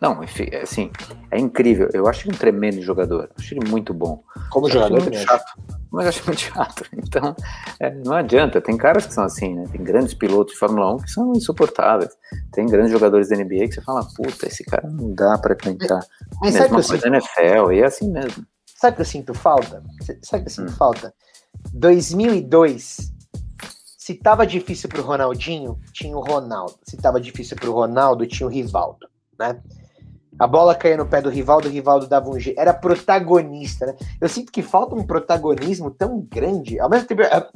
não, enfim, é assim, é incrível. Eu acho ele um tremendo jogador. Eu acho ele muito bom. Como eu jogador, muito chato. Mas eu acho muito chato. (laughs) Então, é, não adianta. Tem caras que são assim, né? Tem grandes pilotos de Fórmula 1 que são insuportáveis. Tem grandes jogadores da NBA que você fala, puta, esse cara não dá pra tentar. Mas Mesma coisa sinto... NFL, e é assim mesmo. Sabe o que eu sinto falta? Sabe o que eu sinto hum. falta? 2002, se tava difícil pro Ronaldinho, tinha o Ronaldo. Se tava difícil pro Ronaldo, tinha o Rivaldo, né? A bola caía no pé do Rivaldo, o Rivaldo dava um jeito. Era protagonista, né? Eu sinto que falta um protagonismo tão grande. Ao mesmo tempo, é,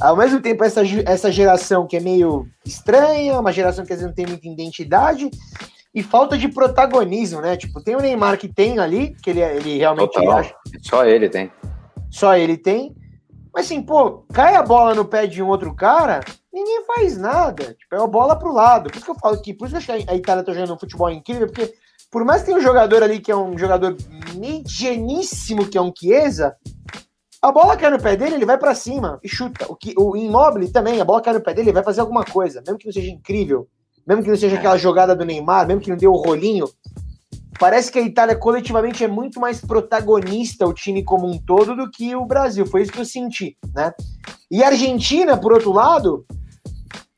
ao mesmo tempo essa, essa geração que é meio estranha, uma geração que às vezes não tem muita identidade, e falta de protagonismo, né? Tipo, tem o Neymar que tem ali, que ele, ele realmente Total. acha. Só ele tem. Só ele tem. Mas assim, pô, cai a bola no pé de um outro cara, ninguém faz nada. Tipo, é a bola pro lado. Por isso que eu falo que, por isso que eu acho que a Itália tá jogando um futebol incrível, porque por mais que tenha um jogador ali que é um jogador medianíssimo, que é um Chiesa, a bola cai no pé dele, ele vai para cima e chuta. O, que, o Immobile também, a bola cai no pé dele, ele vai fazer alguma coisa, mesmo que não seja incrível, mesmo que não seja aquela jogada do Neymar, mesmo que não dê o rolinho. Parece que a Itália coletivamente é muito mais protagonista, o time como um todo, do que o Brasil. Foi isso que eu senti, né? E a Argentina, por outro lado,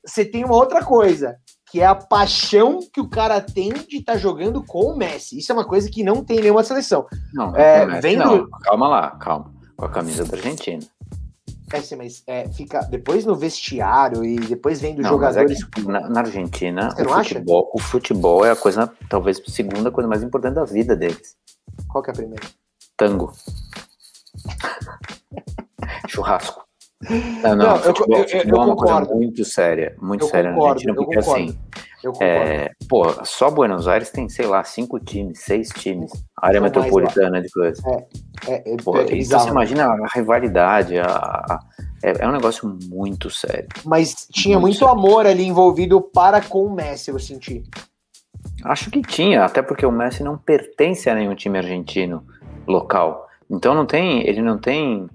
você tem uma outra coisa que é a paixão que o cara tem de estar tá jogando com o Messi. Isso é uma coisa que não tem nenhuma seleção. Não, é, Messi, vendo... não. calma lá, calma. Com a camisa da Argentina. É, sim, mas é, fica depois no vestiário e depois vendo não, jogadores. É na, na, Argentina, o futebol, o futebol, é a coisa, talvez a segunda coisa mais importante da vida deles. Qual que é a primeira? Tango. (laughs) Churrasco. Não, não, não futebol, eu, eu, futebol eu, é uma coisa muito séria, muito eu séria concordo, na Argentina, porque assim, é, pô, só Buenos Aires tem, sei lá, cinco times, seis times, área metropolitana de coisa. É, é, é, pô, é então você imagina a rivalidade, a, a, é, é, um negócio muito sério. Mas tinha muito, muito amor ali envolvido para com o Messi, eu senti. Acho que tinha, até porque o Messi não pertence a nenhum time argentino local. Então não tem, ele não tem,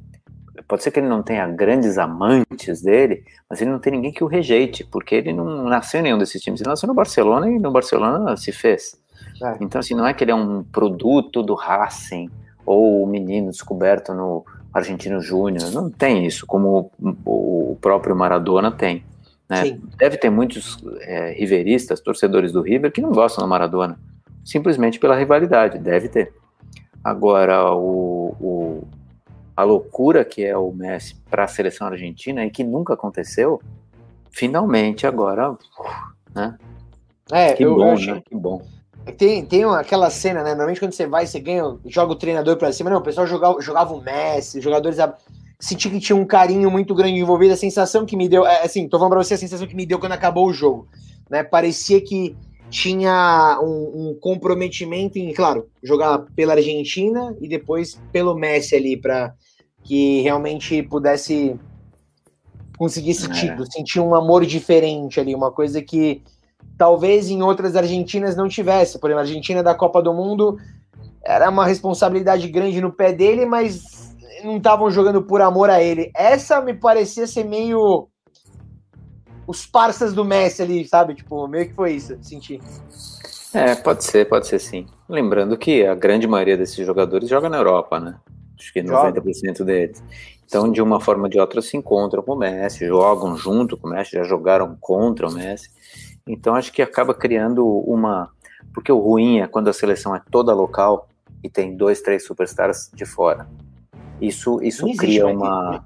pode ser que ele não tenha grandes amantes dele, mas ele não tem ninguém que o rejeite, porque ele não nasceu em nenhum desses times. Ele nasceu no Barcelona e no Barcelona se fez. É. Então assim, não é que ele é um produto do Racing ou o menino descoberto no Argentino Júnior, não tem isso, como o próprio Maradona tem. Né? Deve ter muitos é, riveristas, torcedores do River, que não gostam do Maradona, simplesmente pela rivalidade, deve ter. Agora, o, o a loucura que é o Messi para a seleção argentina e que nunca aconteceu, finalmente agora, né? É, que bom, eu né? Que bom. Tem, tem aquela cena, né? Normalmente quando você vai, você ganha, joga o treinador para cima. Não, o pessoal jogava, jogava o Messi, jogadores senti que tinha um carinho muito grande envolvido. A sensação que me deu, é, assim, tô falando pra você a sensação que me deu quando acabou o jogo. Né? Parecia que tinha um, um comprometimento em, claro, jogar pela Argentina e depois pelo Messi ali, para que realmente pudesse conseguir esse é. título, sentir um amor diferente ali, uma coisa que talvez em outras Argentinas não tivesse. Por exemplo, a Argentina da Copa do Mundo era uma responsabilidade grande no pé dele, mas não estavam jogando por amor a ele. Essa me parecia ser meio os parças do Messi ali, sabe? Tipo, meio que foi isso, senti. É, pode ser, pode ser sim. Lembrando que a grande maioria desses jogadores joga na Europa, né? Acho que 90% deles. Então, de uma forma ou de outra, se encontram com o Messi, jogam junto com o Messi, já jogaram contra o Messi. Então, acho que acaba criando uma. Porque o ruim é quando a seleção é toda local e tem dois, três superstars de fora. Isso, isso cria uma.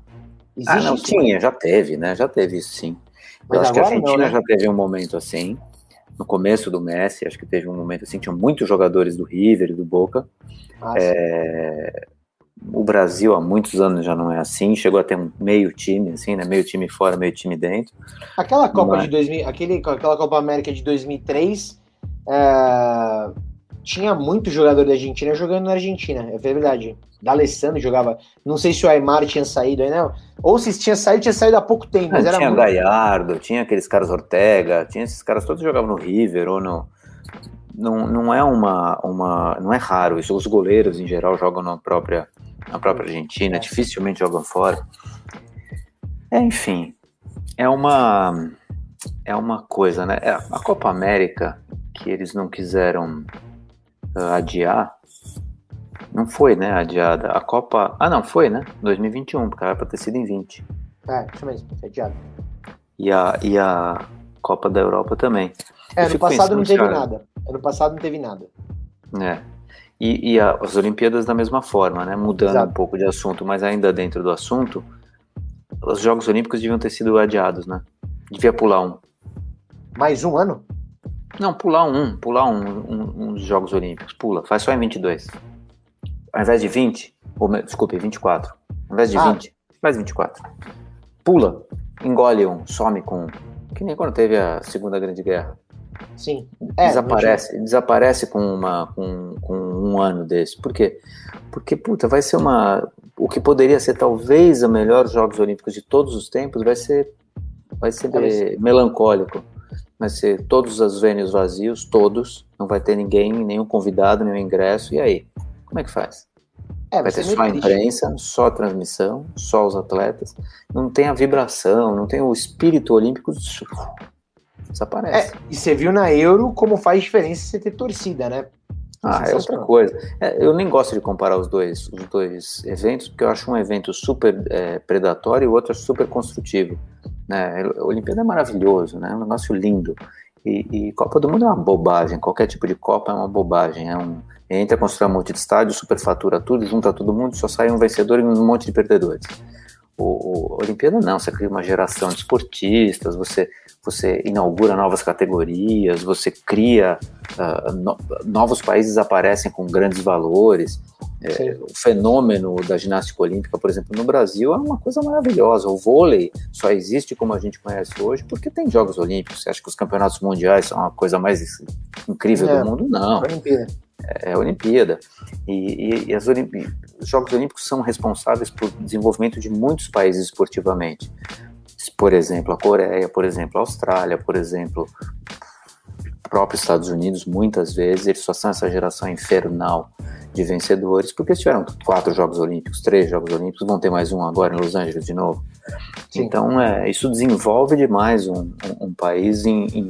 Existe ah, não, isso, tinha, já teve, né? Já teve isso sim. Mas Eu acho que a Argentina não, né? já teve um momento assim. No começo do Messi, acho que teve um momento assim, tinham muitos jogadores do River e do Boca. Ah, é... O Brasil há muitos anos já não é assim, chegou a ter um meio time, assim, né? Meio time fora, meio time dentro. Aquela Copa Mas... de 2000, aquele, aquela Copa América de 2003, é tinha muito jogador da Argentina jogando na Argentina, é verdade. D'Alessandro jogava. Não sei se o Aymar tinha saído aí, não. Ou se tinha saído, tinha saído há pouco tempo. Mas era tinha muito... Gallardo, tinha aqueles caras Ortega, tinha esses caras todos jogavam no River ou no. Não, não é uma, uma. Não é raro isso. Os goleiros, em geral, jogam na própria, na própria Argentina, dificilmente jogam fora. É, enfim, é uma. É uma coisa, né? É, a Copa América, que eles não quiseram uh, adiar. Não foi, né? Adiada. A Copa. Ah, não, foi, né? 2021, porque era pra ter sido em 20. É, isso mesmo, adiada. E a, e a Copa da Europa também. É, ano passado não teve cara, nada. Ano passado não teve nada. É. E, e a, as Olimpíadas da mesma forma, né? Mudando Exato. um pouco de assunto, mas ainda dentro do assunto, os Jogos Olímpicos deviam ter sido adiados, né? Devia pular um. Mais um ano? Não, pular um, pular um, um, uns Jogos Olímpicos, pula, faz só em 22. Ao invés de 20, ou, desculpe, 24. Ao invés de ah. 20, faz 24. Pula, engole um, some com Que nem quando teve a Segunda Grande Guerra. Sim. É, desaparece, desaparece com, uma, com, com um ano desse. Por quê? Porque, puta, vai ser uma. O que poderia ser talvez o melhor Jogos Olímpicos de todos os tempos vai ser, vai ser, melancólico vai ser todos os venues vazios, todos, não vai ter ninguém, nenhum convidado, nenhum ingresso, e aí? Como é que faz? É, vai ter só a imprensa, só a transmissão, só os atletas, não tem a vibração, não tem o espírito olímpico, desaparece. É, e você viu na Euro como faz diferença você ter torcida, né? Ah, é outra coisa. É, eu nem gosto de comparar os dois, os dois eventos, porque eu acho um evento super é, predatório e o outro super construtivo. Né? A Olimpíada é maravilhoso, né? É um negócio lindo. E, e, Copa do Mundo é uma bobagem, qualquer tipo de Copa é uma bobagem. É um, entra, constrói um monte de estádio, superfatura tudo, junta todo mundo, só sai um vencedor e um monte de perdedores. O, o Olimpíada não, você cria uma geração de esportistas, você, você inaugura novas categorias, você cria uh, no, novos países aparecem com grandes valores. É, o fenômeno da ginástica olímpica, por exemplo, no Brasil é uma coisa maravilhosa. O vôlei só existe como a gente conhece hoje porque tem Jogos Olímpicos. Você acha que os campeonatos mundiais são a coisa mais incrível é, do mundo? Não. Olimpíada. É, é a Olimpíada. E, e, e as Olimpí os Jogos Olímpicos são responsáveis por desenvolvimento de muitos países esportivamente. Por exemplo, a Coreia, por exemplo, a Austrália, por exemplo, próprios Estados Unidos, muitas vezes, eles só são essa geração infernal de vencedores, porque eles tiveram quatro Jogos Olímpicos, três Jogos Olímpicos, vão ter mais um agora em Los Angeles de novo. Sim. Então, é, isso desenvolve demais um, um, um país em, em,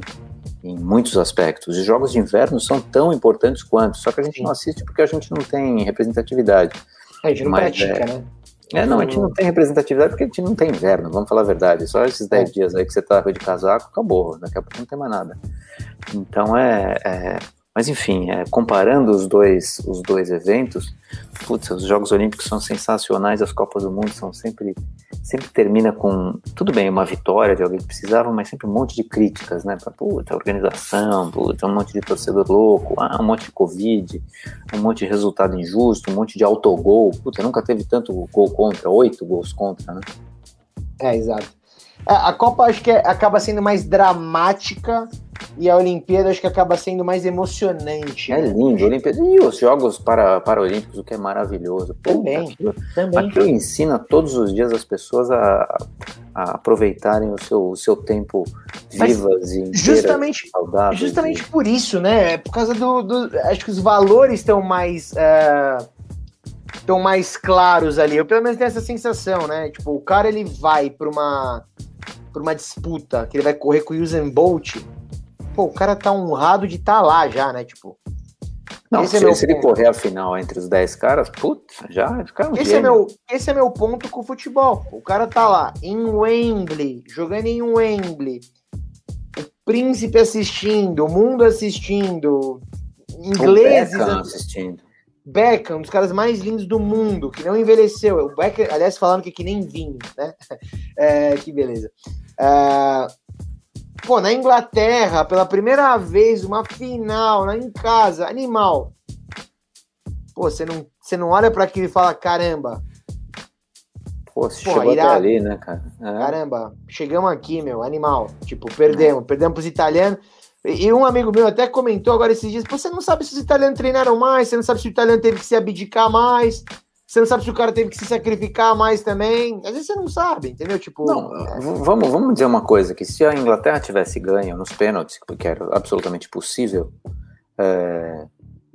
em, muitos aspectos. Os Jogos de Inverno são tão importantes quanto, só que a gente Sim. não assiste porque a gente não tem representatividade. É, a gente não Mas, pratica, é, né? É, não, a gente não tem representatividade porque a gente não tem inverno, vamos falar a verdade. Só esses 10 é. dias aí que você tá de casaco, acabou. Daqui a pouco não tem mais nada. Então é. é mas enfim, é, comparando os dois, os dois eventos, putz, os Jogos Olímpicos são sensacionais, as Copas do Mundo são sempre. Sempre termina com, tudo bem, uma vitória de alguém que precisava, mas sempre um monte de críticas, né? Pra, puta, organização, puta, um monte de torcedor louco, ah, um monte de Covid, um monte de resultado injusto, um monte de autogol. Puta, nunca teve tanto gol contra, oito gols contra, né? É, exato. É, a Copa acho que é, acaba sendo mais dramática e a Olimpíada acho que acaba sendo mais emocionante. É lindo, Olimpíada. E os Jogos para, Paralímpicos, o que é maravilhoso. Também, aquilo, também. Aquilo ensina todos os dias as pessoas a, a aproveitarem o seu, o seu tempo vivas Mas e justamente, saudáveis. Justamente e... por isso, né? É por causa do, do, Acho que os valores estão mais... estão uh, mais claros ali. Eu pelo menos tenho essa sensação, né? Tipo, o cara ele vai para uma para uma disputa que ele vai correr com o Usain Bolt pô, o cara tá honrado de estar tá lá já, né? Tipo. Não, se, é se ele correr a final entre os 10 caras, putz, já fica um esse é meu Esse é meu ponto com o futebol. O cara tá lá em Wembley, jogando em Wembley. O príncipe assistindo, o mundo assistindo, ingleses o assistindo. Beckham, um dos caras mais lindos do mundo, que não envelheceu. O Beckham, aliás, falando que, é que nem vinho, né? (laughs) É, que beleza. É, Pô, na Inglaterra, pela primeira vez, uma final, né, em casa, animal. Pô, você não, você não olha para aquilo e fala, caramba. Pô, você Pô, chegou irado. até ali, né, cara? É. Caramba, chegamos aqui, meu, animal. Tipo, perdemos, é. perdemos pros italianos. E um amigo meu até comentou agora esses dias, você não sabe se os italianos treinaram mais, você não sabe se o italiano teve que se abdicar mais. Você não sabe se o cara teve que se sacrificar mais também. Às vezes você não sabe, entendeu? Tipo. Não, é... vamos, vamos dizer uma coisa: que se a Inglaterra tivesse ganho nos pênaltis, que era absolutamente possível, é,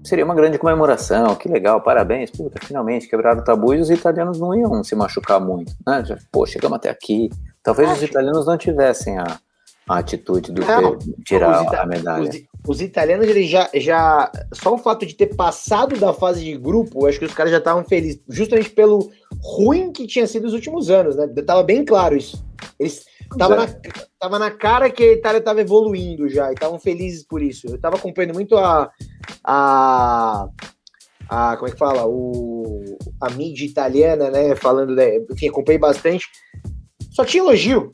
seria uma grande comemoração. Que legal, parabéns. Puta, finalmente quebraram o tabu e os italianos não iam se machucar muito. Né? Pô, chegamos até aqui. Talvez Acho... os italianos não tivessem a, a atitude do não, tirar a medalha. Os, os, italianos, eles já, já. Só o fato de ter passado da fase de grupo, acho que os caras já estavam felizes, justamente pelo ruim que tinha sido os últimos anos, né? Tava bem claro isso. Eles. Tava, é. na, tava na cara que a Itália tava evoluindo já, e estavam felizes por isso. Eu tava acompanhando muito a. a a, como é que fala? O, a mídia italiana, né? Falando, né, enfim, acompanhei bastante. Só tinha elogio.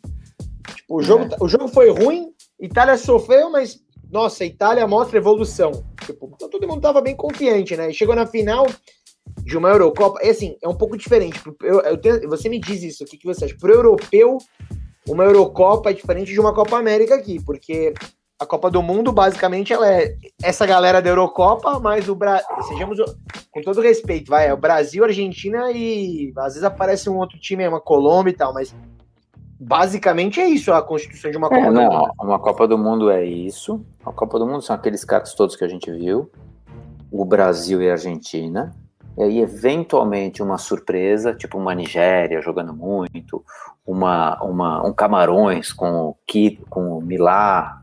O jogo, é. o jogo foi ruim, Itália sofreu, mas nossa, Itália mostra evolução. Tipo, então todo mundo tava bem confiante, né? E chegou na final de uma Eurocopa, é assim, é um pouco diferente. Eu, eu tenho, você me diz isso, o que, que você acha? Pro europeu, uma Eurocopa é diferente de uma Copa América aqui, porque a Copa do Mundo, basicamente, ela é essa galera da Eurocopa, mas o Brasil, sejamos com todo respeito, vai, é o Brasil, Argentina e às vezes aparece um outro time, uma Colômbia e tal, mas basicamente é isso a constituição de uma Copa é, do não, Mundo. Uma Copa do Mundo é isso. A Copa do Mundo são aqueles caras todos que a gente viu. O Brasil e a Argentina. E aí, eventualmente, uma surpresa, tipo uma Nigéria jogando muito, uma, uma, um Camarões com o Quito, com o Milá,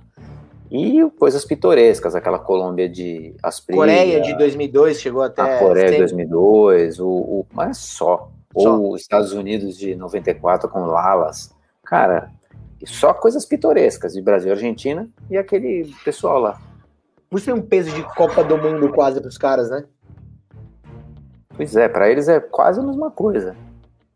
e coisas pitorescas, aquela Colômbia de Aspria. Coreia de 2002 chegou até. A Coreia de 2002, o, o, mas só. só. Ou os Estados Unidos de 94 com Lalas. Cara, só coisas pitorescas de Brasil, Argentina e aquele pessoal lá. Por isso tem um peso de Copa do Mundo quase para os caras, né? Pois é, para eles é quase a mesma coisa.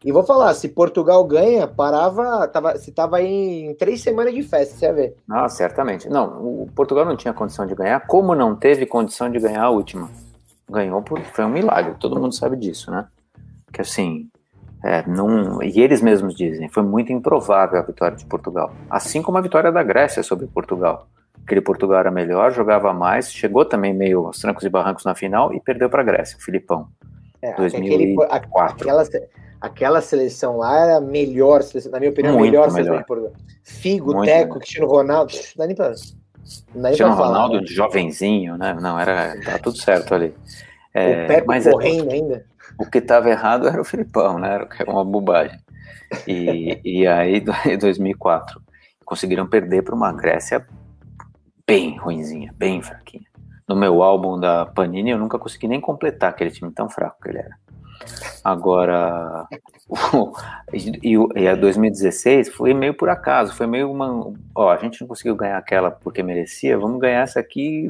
E vou falar, se Portugal ganha, parava, tava, se tava em três semanas de festa, você vai ver. Ah, certamente. Não, o Portugal não tinha condição de ganhar, como não teve condição de ganhar a última? Ganhou por, foi um milagre, todo mundo sabe disso, né? Que assim, é, não, e eles mesmos dizem, foi muito improvável a vitória de Portugal. Assim como a vitória da Grécia sobre Portugal. Aquele Portugal era melhor, jogava mais, chegou também meio aos trancos e barrancos na final e perdeu para a Grécia, o Filipão. É, 2004. Aquela, aquela seleção lá era a melhor seleção, na minha opinião, a melhor, melhor, seleção de Portugal. Figo, muito Teco, melhor. Cristiano Ronaldo, não dá nem pra... Cristiano Ronaldo, né? jovenzinho, né? Não, era, tá tudo certo ali. É, o Pepe mas correndo é, ainda. O que estava errado era o Filipão, né? Era uma bobagem. E, e aí, em 2004, conseguiram perder para uma Grécia bem ruinzinha, bem fraquinha. No meu álbum da Panini, eu nunca consegui nem completar aquele time tão fraco que ele era. Agora, (laughs) e, e a 2016 foi meio por acaso, foi meio uma. Ó, a gente não conseguiu ganhar aquela porque merecia, vamos ganhar essa aqui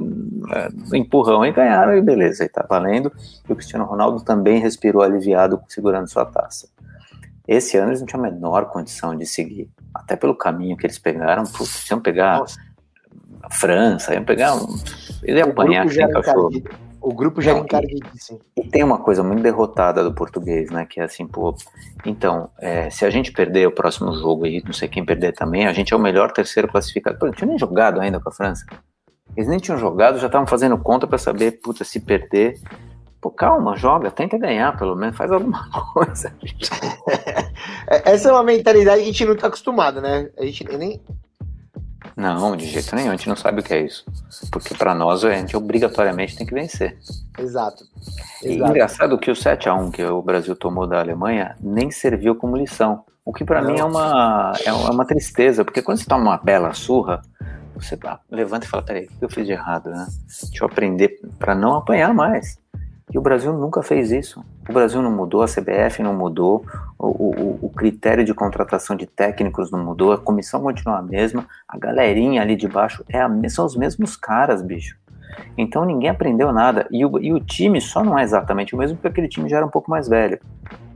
é, empurrão. E ganharam, e beleza, aí tá valendo. E o Cristiano Ronaldo também respirou aliviado segurando sua taça. Esse ano eles não tinham a menor condição de seguir, até pelo caminho que eles pegaram, putz, iam pegar Nossa. a França, iam pegar. Ele ia apanhar quem cachorro. O grupo já era encardido, E tem uma coisa muito derrotada do português, né? Que é assim, pô. Então, é, se a gente perder o próximo jogo aí, não sei quem perder também, a gente é o melhor terceiro classificado. Pô, não tinha nem jogado ainda com a França. Eles nem tinham jogado, já estavam fazendo conta para saber, puta, se perder. Pô, calma, joga, tenta ganhar, pelo menos, faz alguma (laughs) coisa. (laughs) Essa é uma mentalidade que a gente não tá acostumado, né? A gente nem, não, de jeito nenhum, a gente não sabe o que é isso. Porque para nós a gente obrigatoriamente tem que vencer. Exato. E engraçado que o 7 a 1 que o Brasil tomou da Alemanha nem serviu como lição. O que para mim é uma, é uma tristeza, porque quando você toma uma bela surra, você levanta e fala: peraí, o que eu fiz de errado, né? Deixa eu aprender para não apanhar mais. E o Brasil nunca fez isso. O Brasil não mudou, a CBF não mudou, o, o, o, critério de contratação de técnicos não mudou, a comissão continua a mesma, a galerinha ali de baixo é a, são os mesmos caras, bicho. Então ninguém aprendeu nada. E o, e o time só não é exatamente o mesmo porque aquele time já era um pouco mais velho,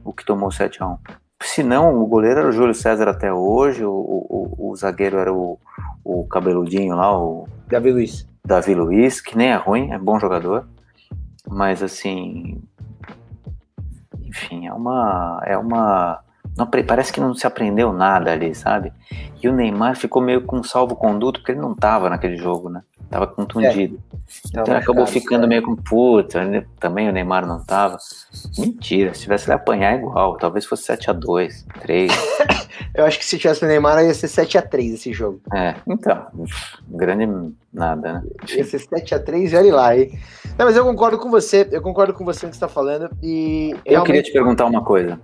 o que tomou 7 a 1 Se não, o goleiro era o Júlio César até hoje, o, o, o zagueiro era o, o cabeludinho lá, o. Davi Luiz. Davi Luiz, que nem é ruim, é bom jogador. Mas assim, enfim, é uma é uma não, parece que não se aprendeu nada ali, sabe? E o Neymar ficou meio com salvo-conduto porque ele não tava naquele jogo, né? Tava contundido. É. Então ele acabou ficando é. meio com puta, também o Neymar não tava. Mentira, se tivesse ele apanhar igual, talvez fosse 7 a 2 3 (laughs) Eu acho que se tivesse o Neymar ia ser 7 a 3 esse jogo. É, então, grande nada, né? Ia ser 7 a 3 e olha lá, hein? Não, mas eu concordo com você, eu concordo com você no que você tá falando e... Eu realmente... queria te perguntar uma coisa.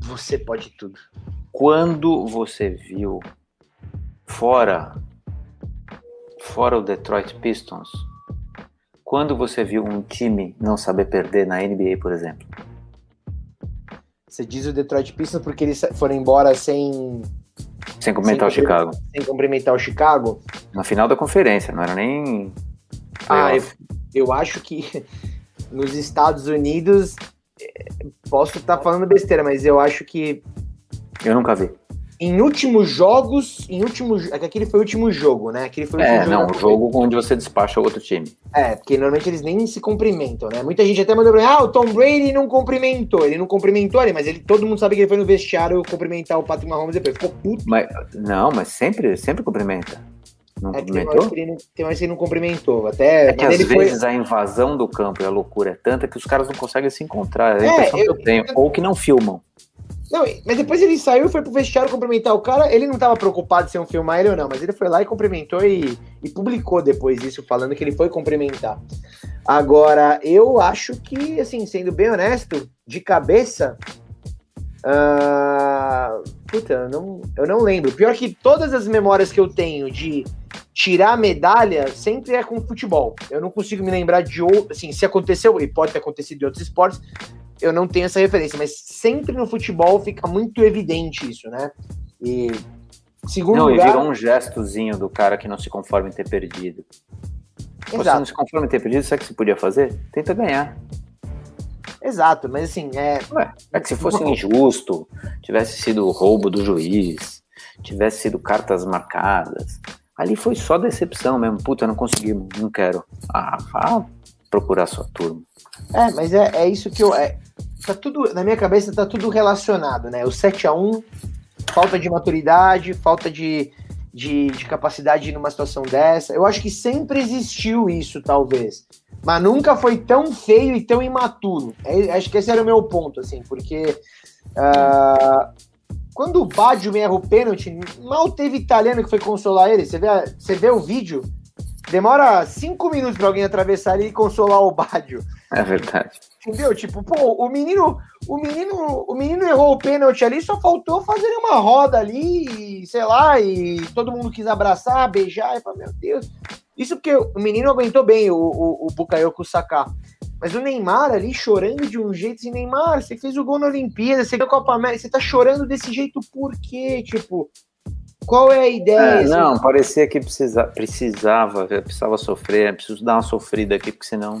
Você pode tudo. Quando você viu fora fora o Detroit Pistons, quando você viu um time não saber perder na NBA, por exemplo? Você diz o Detroit Pistons porque eles foram embora sem sem cumprimentar sem o Chicago. Sem cumprimentar o Chicago? Na final da conferência, não era nem. Ah, eu, eu acho que (laughs) nos Estados Unidos posso estar tá falando besteira, mas eu acho que. Eu nunca vi em últimos jogos, em últimos, é que aquele foi o último jogo, né? Aquele foi o é, não, o jogo onde você despacha o outro time. É, porque normalmente eles nem se cumprimentam, né? Muita gente até mandou pra mim, ah, o Tom Brady não cumprimentou. Ele não cumprimentou ele, mas ele, todo mundo sabe que ele foi no vestiário cumprimentar o Patrick Mahomes depois. Ficou puto. Mas, não, mas sempre, sempre cumprimenta. Não é cumprimentou? Tem mais, tem mais que ele não cumprimentou. Até é que às vezes foi... a invasão do campo e a loucura é tanta que os caras não conseguem se encontrar. É a impressão eu, que eu tenho. Eu... Ou que não filmam. Não, mas depois ele saiu e foi pro vestiário cumprimentar o cara. Ele não tava preocupado se iam filmar ele ou não, mas ele foi lá e cumprimentou e, e publicou depois isso, falando que ele foi cumprimentar. Agora, eu acho que, assim, sendo bem honesto, de cabeça. Uh, puta, eu não, eu não lembro. Pior que todas as memórias que eu tenho de tirar medalha sempre é com futebol. Eu não consigo me lembrar de outro. Assim, se aconteceu, e pode ter acontecido em outros esportes, eu não tenho essa referência, mas sempre no futebol fica muito evidente isso, né? E segundo não, lugar... e virou um gestozinho do cara que não se conforma em ter perdido. Exato. Você não se conforma em ter perdido, sabe o que você podia fazer? Tenta ganhar. Exato, mas assim, é. Ué, é que se fosse injusto, tivesse sido roubo do juiz, tivesse sido cartas marcadas. Ali foi só decepção mesmo. Puta, não consegui, não quero. Ah, vá procurar sua turma. É, mas é, é isso que eu. É, tá tudo, na minha cabeça tá tudo relacionado, né? O 7 a 1 falta de maturidade, falta de, de, de capacidade numa situação dessa. Eu acho que sempre existiu isso, talvez. Mas nunca foi tão feio e tão imaturo. É, acho que esse era o meu ponto, assim, porque. Uh, quando o Baggio erra o pênalti, mal teve italiano que foi consolar ele. Você vê, você vê o vídeo, demora cinco minutos para alguém atravessar ali e consolar o Bádio. É verdade. Entendeu? Tipo, pô, o menino, o menino, o menino errou o pênalti ali, só faltou fazer uma roda ali, e, sei lá, e todo mundo quis abraçar, beijar, e falar, meu Deus. Isso porque o menino aguentou bem o, o, o Bukayoku Saka. Mas o Neymar ali chorando de um jeito assim, Neymar, você fez o gol na Olimpíada, você ganhou a Copa América, você tá chorando desse jeito por quê? Tipo, qual é a ideia? É, não, parecia que precisa, precisava, precisava sofrer, preciso dar uma sofrida aqui, porque senão.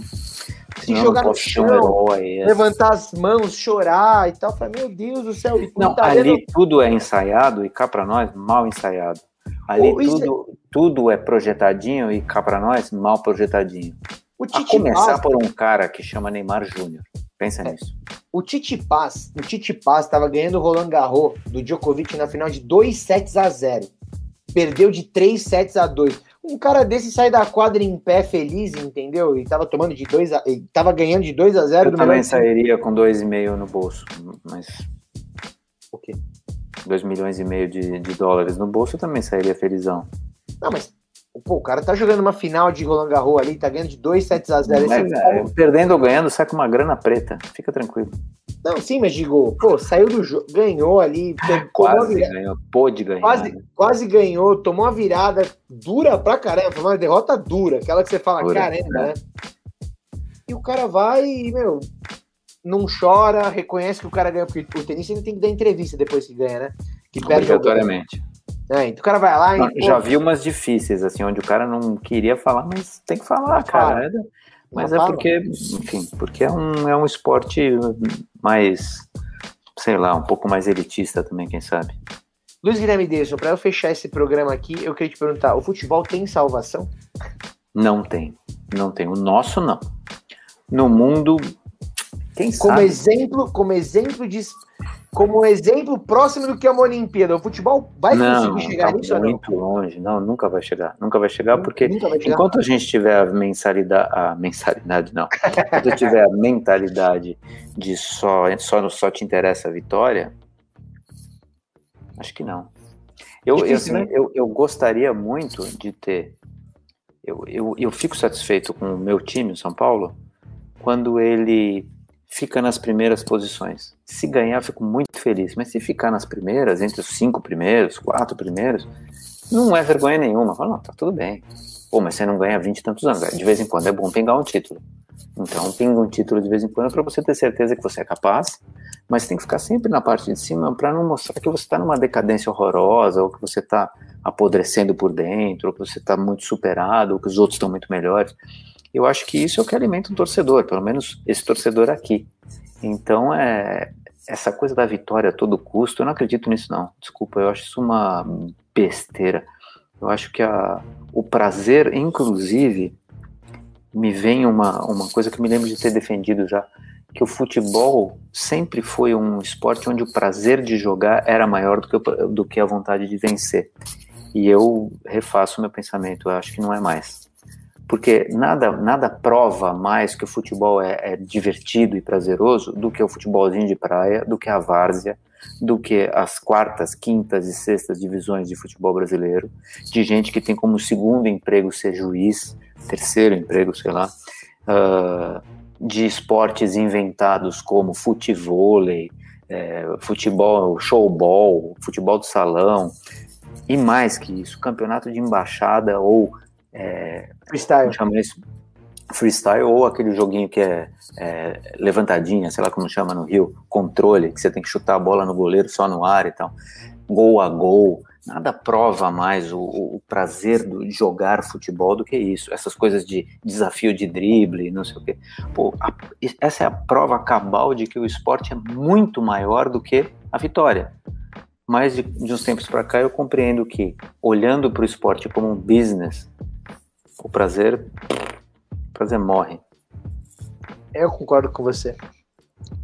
Se jogar no chão, um herói, é. levantar as mãos, chorar e tal. Falei, meu Deus do céu. Não, tá ali vendo? tudo é ensaiado e cá para nós, mal ensaiado. Ali tudo, é... tudo é projetadinho e cá para nós, mal projetadinho. O a começar por um cara que chama Neymar Júnior. Pensa é. nisso. O Titi Paz, o Titi Paz estava ganhando o Roland Garros do Djokovic na final de 2 sets a 0. Perdeu de 3 sets a 2. Um cara desse sai da quadra em pé feliz, entendeu? E tava tomando de 2 a, tava ganhando de 2 a 0 Eu também sairia com 2,5 no bolso, mas o quê? 2 milhões e meio de, de dólares no bolso, eu também sairia felizão. Não, mas Pô, o cara tá jogando uma final de Roland Garros ali, tá ganhando de 2 sets a 0. Mas, é, perdendo ou ganhando, sai com uma grana preta. Fica tranquilo. Não, sim, mas digo, pô, saiu do jogo, ganhou ali. (laughs) Quase ganhou, pôde ganhar. Quase, né? quase ganhou, tomou uma virada dura pra caramba, uma derrota dura, aquela que você fala, dura, caramba, né? né? E o cara vai e, meu, não chora, reconhece que o cara ganhou, porque o tenista ainda tem que dar entrevista depois que ganha, né? Que perde Obrigatoriamente. É, então o cara vai lá e. Já vi umas difíceis, assim, onde o cara não queria falar, mas tem que falar, cara. Fala. Mas não é fala. porque, enfim, porque é um, é um esporte mais, sei lá, um pouco mais elitista também, quem sabe. Luiz Guilherme Deso, para eu fechar esse programa aqui, eu queria te perguntar: o futebol tem salvação? Não tem. Não tem. O nosso não. No mundo, quem como sabe? Exemplo, como exemplo de como exemplo próximo do que é uma Olimpíada. O futebol vai não, conseguir chegar tá nisso muito ou não? longe. Não, nunca vai chegar. Nunca vai chegar porque vai chegar. enquanto a gente tiver a mensalidade, a mensalidade não, enquanto tiver a mentalidade de só só só te interessa a vitória, acho que não. Eu, Difícil, eu, assim, né? eu, eu gostaria muito de ter. Eu, eu, eu fico satisfeito com o meu time, o São Paulo, quando ele fica nas primeiras posições. Se ganhar, fico muito feliz. Mas se ficar nas primeiras, entre os cinco primeiros, quatro primeiros, não é vergonha nenhuma. Fala, não, tá tudo bem. Pô, mas você não ganha 20 e tantos anos. De vez em quando é bom pingar um título. Então, pinga um título de vez em quando para você ter certeza que você é capaz, mas tem que ficar sempre na parte de cima para não mostrar que você está numa decadência horrorosa, ou que você está apodrecendo por dentro, ou que você está muito superado, ou que os outros estão muito melhores. Eu acho que isso é o que alimenta um torcedor, pelo menos esse torcedor aqui. Então, é, essa coisa da vitória a todo custo, eu não acredito nisso não. Desculpa, eu acho isso uma besteira. Eu acho que a, o prazer, inclusive, me vem uma, uma coisa que me lembro de ter defendido já, que o futebol sempre foi um esporte onde o prazer de jogar era maior do que, do que a vontade de vencer. E eu refaço meu pensamento, eu acho que não é mais porque nada, nada prova mais que o futebol é, é, divertido e prazeroso do que o futebolzinho de praia, do que a várzea, do que as quartas, quintas e sextas divisões de futebol brasileiro, de gente que tem como segundo emprego ser juiz, terceiro emprego, sei lá, uh, de esportes inventados como futevôlei, é, futebol, showball, futebol de salão, e mais que isso, campeonato de embaixada ou é, freestyle. Chama isso freestyle ou aquele joguinho que é, é, levantadinha, sei lá como chama no Rio, controle, que você tem que chutar a bola no goleiro só no ar e tal, gol a gol, nada prova mais o, o prazer de jogar futebol do que isso, essas coisas de desafio de drible, não sei o quê. Pô, a, essa é a prova cabal de que o esporte é muito maior do que a vitória. Mas de, de uns tempos para cá eu compreendo que, olhando para o esporte como um business, o prazer, o prazer morre. Eu concordo com você.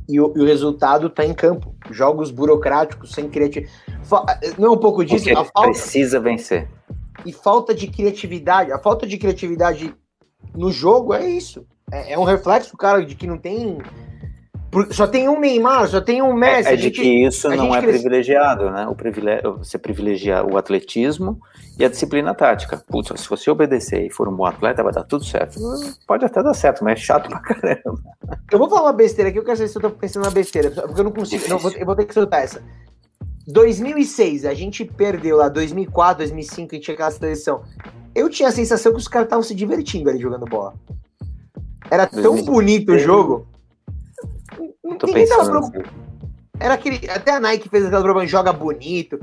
E o, e o resultado está em campo. Jogos burocráticos, sem criatividade. Não é um pouco disso? a falta... precisa vencer. E falta de criatividade. A falta de criatividade no jogo é isso. É, é um reflexo, cara, de que não tem Só tem um Neymar, só tem um Messi. É, é de gente, que isso não é cresce... privilegiado, né? O privilégio, você privilegia o atletismo e a disciplina tática. Putz, se você obedecer e for um bom atleta, vai dar tudo certo. Pode até dar certo, mas é chato pra caramba. (laughs) Eu vou falar uma besteira aqui, eu quero saber se eu tô pensando na besteira, porque eu não consigo, não, eu vou ter que soltar essa. 2006, a gente perdeu lá, 2004, 2005, a gente tinha aquela seleção. Eu tinha a sensação que os caras estavam se divertindo ali jogando bola. Era tão bonito o jogo. Tô Ninguém pensando. Tava Era aquele. Até a Nike fez aquela propaganda, joga bonito.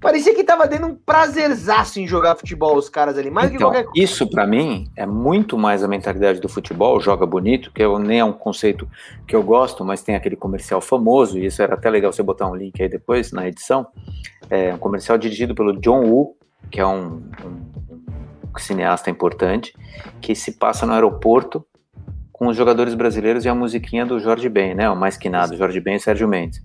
Parecia que tava dando um prazerzaço em jogar futebol os caras ali, mais então, que qualquer. Isso para mim é muito mais a mentalidade do futebol, joga bonito, que eu, nem é um conceito que eu gosto, mas tem aquele comercial famoso, e isso era até legal você botar um link aí depois na edição. É um comercial dirigido pelo John Woo, que é um, um, um cineasta importante, que se passa no aeroporto com os jogadores brasileiros e a musiquinha do Jorge Ben, né? O mais que nada, Jorge Ben e Sérgio Mendes.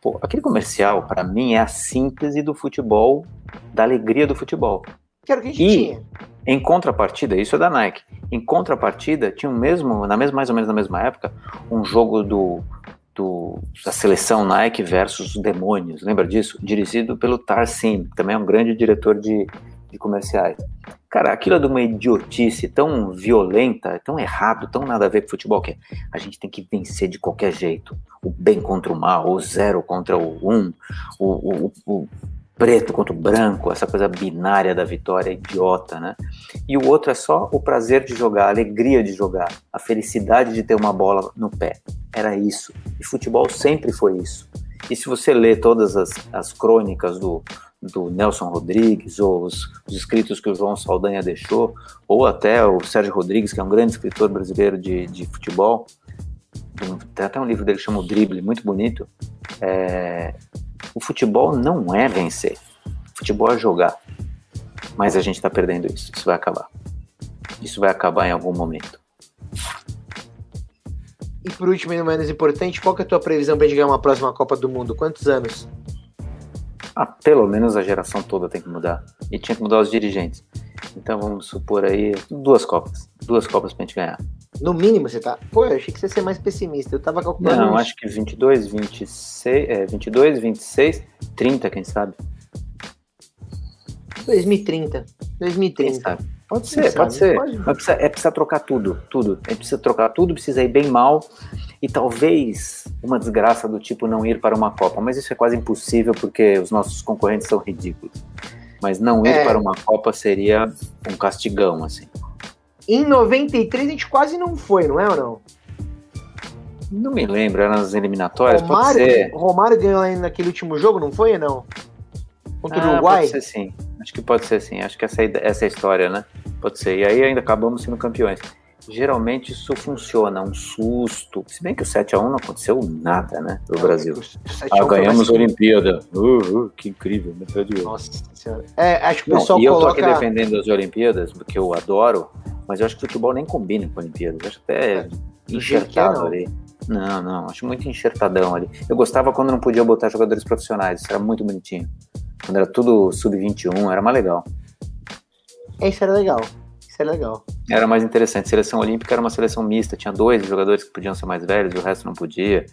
Pô, aquele comercial, para mim, é a síntese do futebol, da alegria do futebol. Que era o que a gente e, tinha. Em contrapartida, isso é da Nike. Em contrapartida, tinha o mesmo, na mesma, mais ou menos na mesma época, um jogo do, do, da seleção Nike versus os Demônios. Lembra disso? Dirigido pelo Tarsim, que também é um grande diretor de, de comerciais. Cara, aquilo é de uma idiotice tão violenta, tão errado, tão nada a ver com futebol, que a gente tem que vencer de qualquer jeito. O bem contra o mal, o zero contra o um, o, o, o preto contra o branco, essa coisa binária da vitória idiota, né? E o outro é só o prazer de jogar, a alegria de jogar, a felicidade de ter uma bola no pé. Era isso. E futebol sempre foi isso. E se você lê todas as, as crônicas do, do Nelson Rodrigues, ou os, os, escritos que o João Saldanha deixou, ou até o Sérgio Rodrigues, que é um grande escritor brasileiro de, de futebol, tem até um livro dele que chama O Drible, muito bonito. É, o futebol não é vencer, o futebol é jogar. Mas a gente está perdendo isso, isso vai acabar. Isso vai acabar em algum momento. E por último, e não menos importante, qual é a tua previsão para a gente ganhar uma próxima Copa do Mundo? Quantos anos? Ah, pelo menos a geração toda tem que mudar. E tinha que mudar os dirigentes. Então vamos supor aí duas Copas. Duas Copas pra gente ganhar. No mínimo você tá. Pô, eu achei que você ia ser mais pessimista. Eu tava calculando. Não, acho que 22, 26, é, 22, 26, 30, quem sabe? 2030. 2030. Pode ser, pode ser. Pode. Mas precisa, é precisa trocar tudo, tudo. É precisa trocar tudo, precisa ir bem mal e talvez uma desgraça do tipo não ir para uma Copa. Mas isso é quase impossível porque os nossos concorrentes são ridículos. Mas não ir é. para uma Copa seria um castigão, assim. Em 93 a gente quase não foi, não é ou não? Não me lembro, era nas eliminatórias, Romário, pode ser. Romário ganhou naquele último jogo, não foi ou não? Contra ah, o Uruguai? Pode ser sim. Acho que pode ser sim. Acho que essa, essa é a história, né? Pode ser. E aí ainda acabamos sendo campeões. Geralmente isso funciona, um susto. Se bem que o 7x1 não aconteceu nada, né? No Brasil. Ah, ganhamos a Olimpíada. Uh, uh, que incrível, Nossa senhora. É, acho que o pessoal não, E eu coloca... tô aqui defendendo as Olimpíadas, porque eu adoro, mas eu acho que o futebol nem combina com Olimpíadas. Eu acho até é, enxertado ali. Não, não, acho muito enxertadão ali. Eu gostava quando não podia botar jogadores profissionais, isso era muito bonitinho. Quando era tudo sub-21, era mais legal. Isso era legal. Isso era legal. Era mais interessante. Seleção olímpica era uma seleção mista, tinha dois jogadores que podiam ser mais velhos, o resto não podia.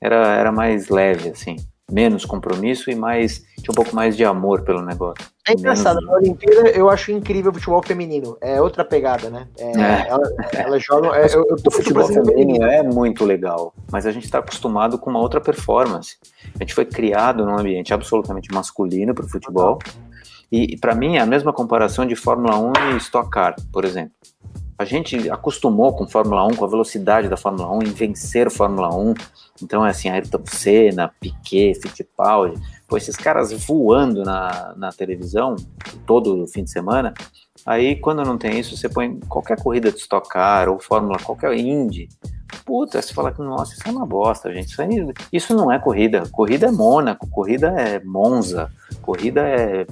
Era, era mais leve, assim. Menos compromisso e mais. Tinha um pouco mais de amor pelo negócio. É engraçado, Menos... na Olimpíada eu acho incrível o futebol feminino. É outra pegada, né? É, é. Ela, ela joga. É, eu, eu o futebol feminino é muito legal, mas a gente está acostumado com uma outra performance. A gente foi criado num ambiente absolutamente masculino para o futebol. E, e para mim é a mesma comparação de Fórmula 1 e Stock Car, por exemplo. A gente acostumou com Fórmula 1, com a velocidade da Fórmula 1, em vencer Fórmula 1. Então é assim, Ayrton Senna, Piquet, Fittipaldi, pô, esses caras voando na, na televisão todo fim de semana. Aí quando não tem isso, você põe qualquer corrida de Stock Car ou Fórmula, qualquer Indy, Puta, você fala que, nossa, isso é uma bosta, gente. Isso, isso não é corrida. Corrida é Mônaco, corrida é Monza, corrida é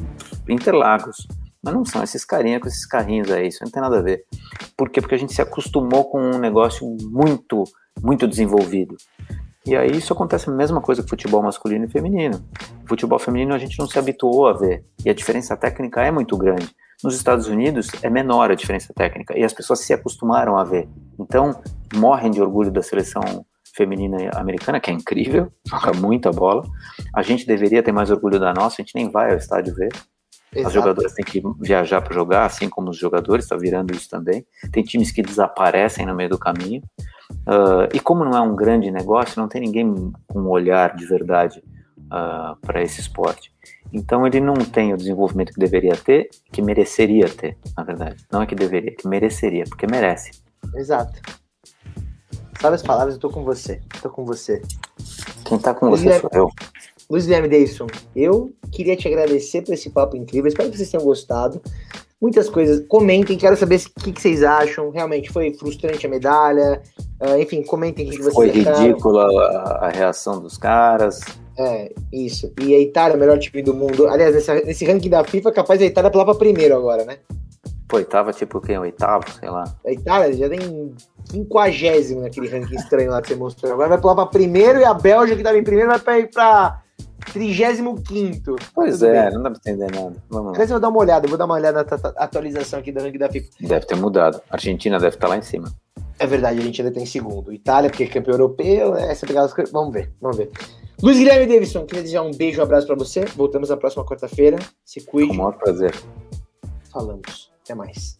Interlagos. Mas não são esses carinhas com esses carrinhos aí, isso não tem nada a ver. Por quê? Porque a gente se acostumou com um negócio muito, muito desenvolvido. E aí isso acontece a mesma coisa com futebol masculino e feminino. Futebol feminino a gente não se habituou a ver. E a diferença técnica é muito grande. Nos Estados Unidos é menor a diferença técnica e as pessoas se acostumaram a ver. Então morrem de orgulho da seleção feminina americana, que é incrível, (laughs) joga muita bola. A gente deveria ter mais orgulho da nossa, a gente nem vai ao estádio ver. Exato. As jogadoras têm que viajar para jogar, assim como os jogadores, está virando isso também. Tem times que desaparecem no meio do caminho. Uh, e como não é um grande negócio, não tem ninguém com um olhar de verdade uh, ah, para esse esporte. Então ele não tem o desenvolvimento que deveria ter, que mereceria ter, na verdade. Não é que deveria, que mereceria, porque merece. Exato. Sabe as palavras, eu tô com você. Tô com você. Quem tá com você sou eu. Luiz Guilherme Davidson, eu queria te agradecer por esse papo incrível. Espero que vocês tenham gostado. Muitas coisas. Comentem, quero saber o que, que vocês acham. Realmente foi frustrante a medalha. Uh, enfim, comentem o que, vocês Foi ridícula a, a reação dos caras. É, isso. E a Itália, o melhor time do mundo. Aliás, nesse, nesse ranking da FIFA, capaz a Itália pular pra primeiro agora, né? Pô, oitava tipo quem? Oitavo, sei lá. A Itália já tem quinquagésimo naquele ranking estranho lá que você mostrou. Agora vai pular pra primeiro e a Bélgica, que tava em primeiro, vai pra, ir pra 35. Pois Tudo é, bem. não dá pra entender nada. Vamos lá. eu vou dar uma olhada, vou dar uma olhada na atualização aqui do ranking da FIFA. Deve ter mudado. A Argentina deve estar lá em cima. É verdade, a gente ainda tem segundo. Itália, porque é campeão europeu, né? Essa pegada, vamos ver, vamos ver. Luiz Guilherme Davidson, queria desejar um beijo, um abraço para você. Voltamos na próxima quarta-feira. Se cuide. Com o maior prazer. Falamos. Até mais.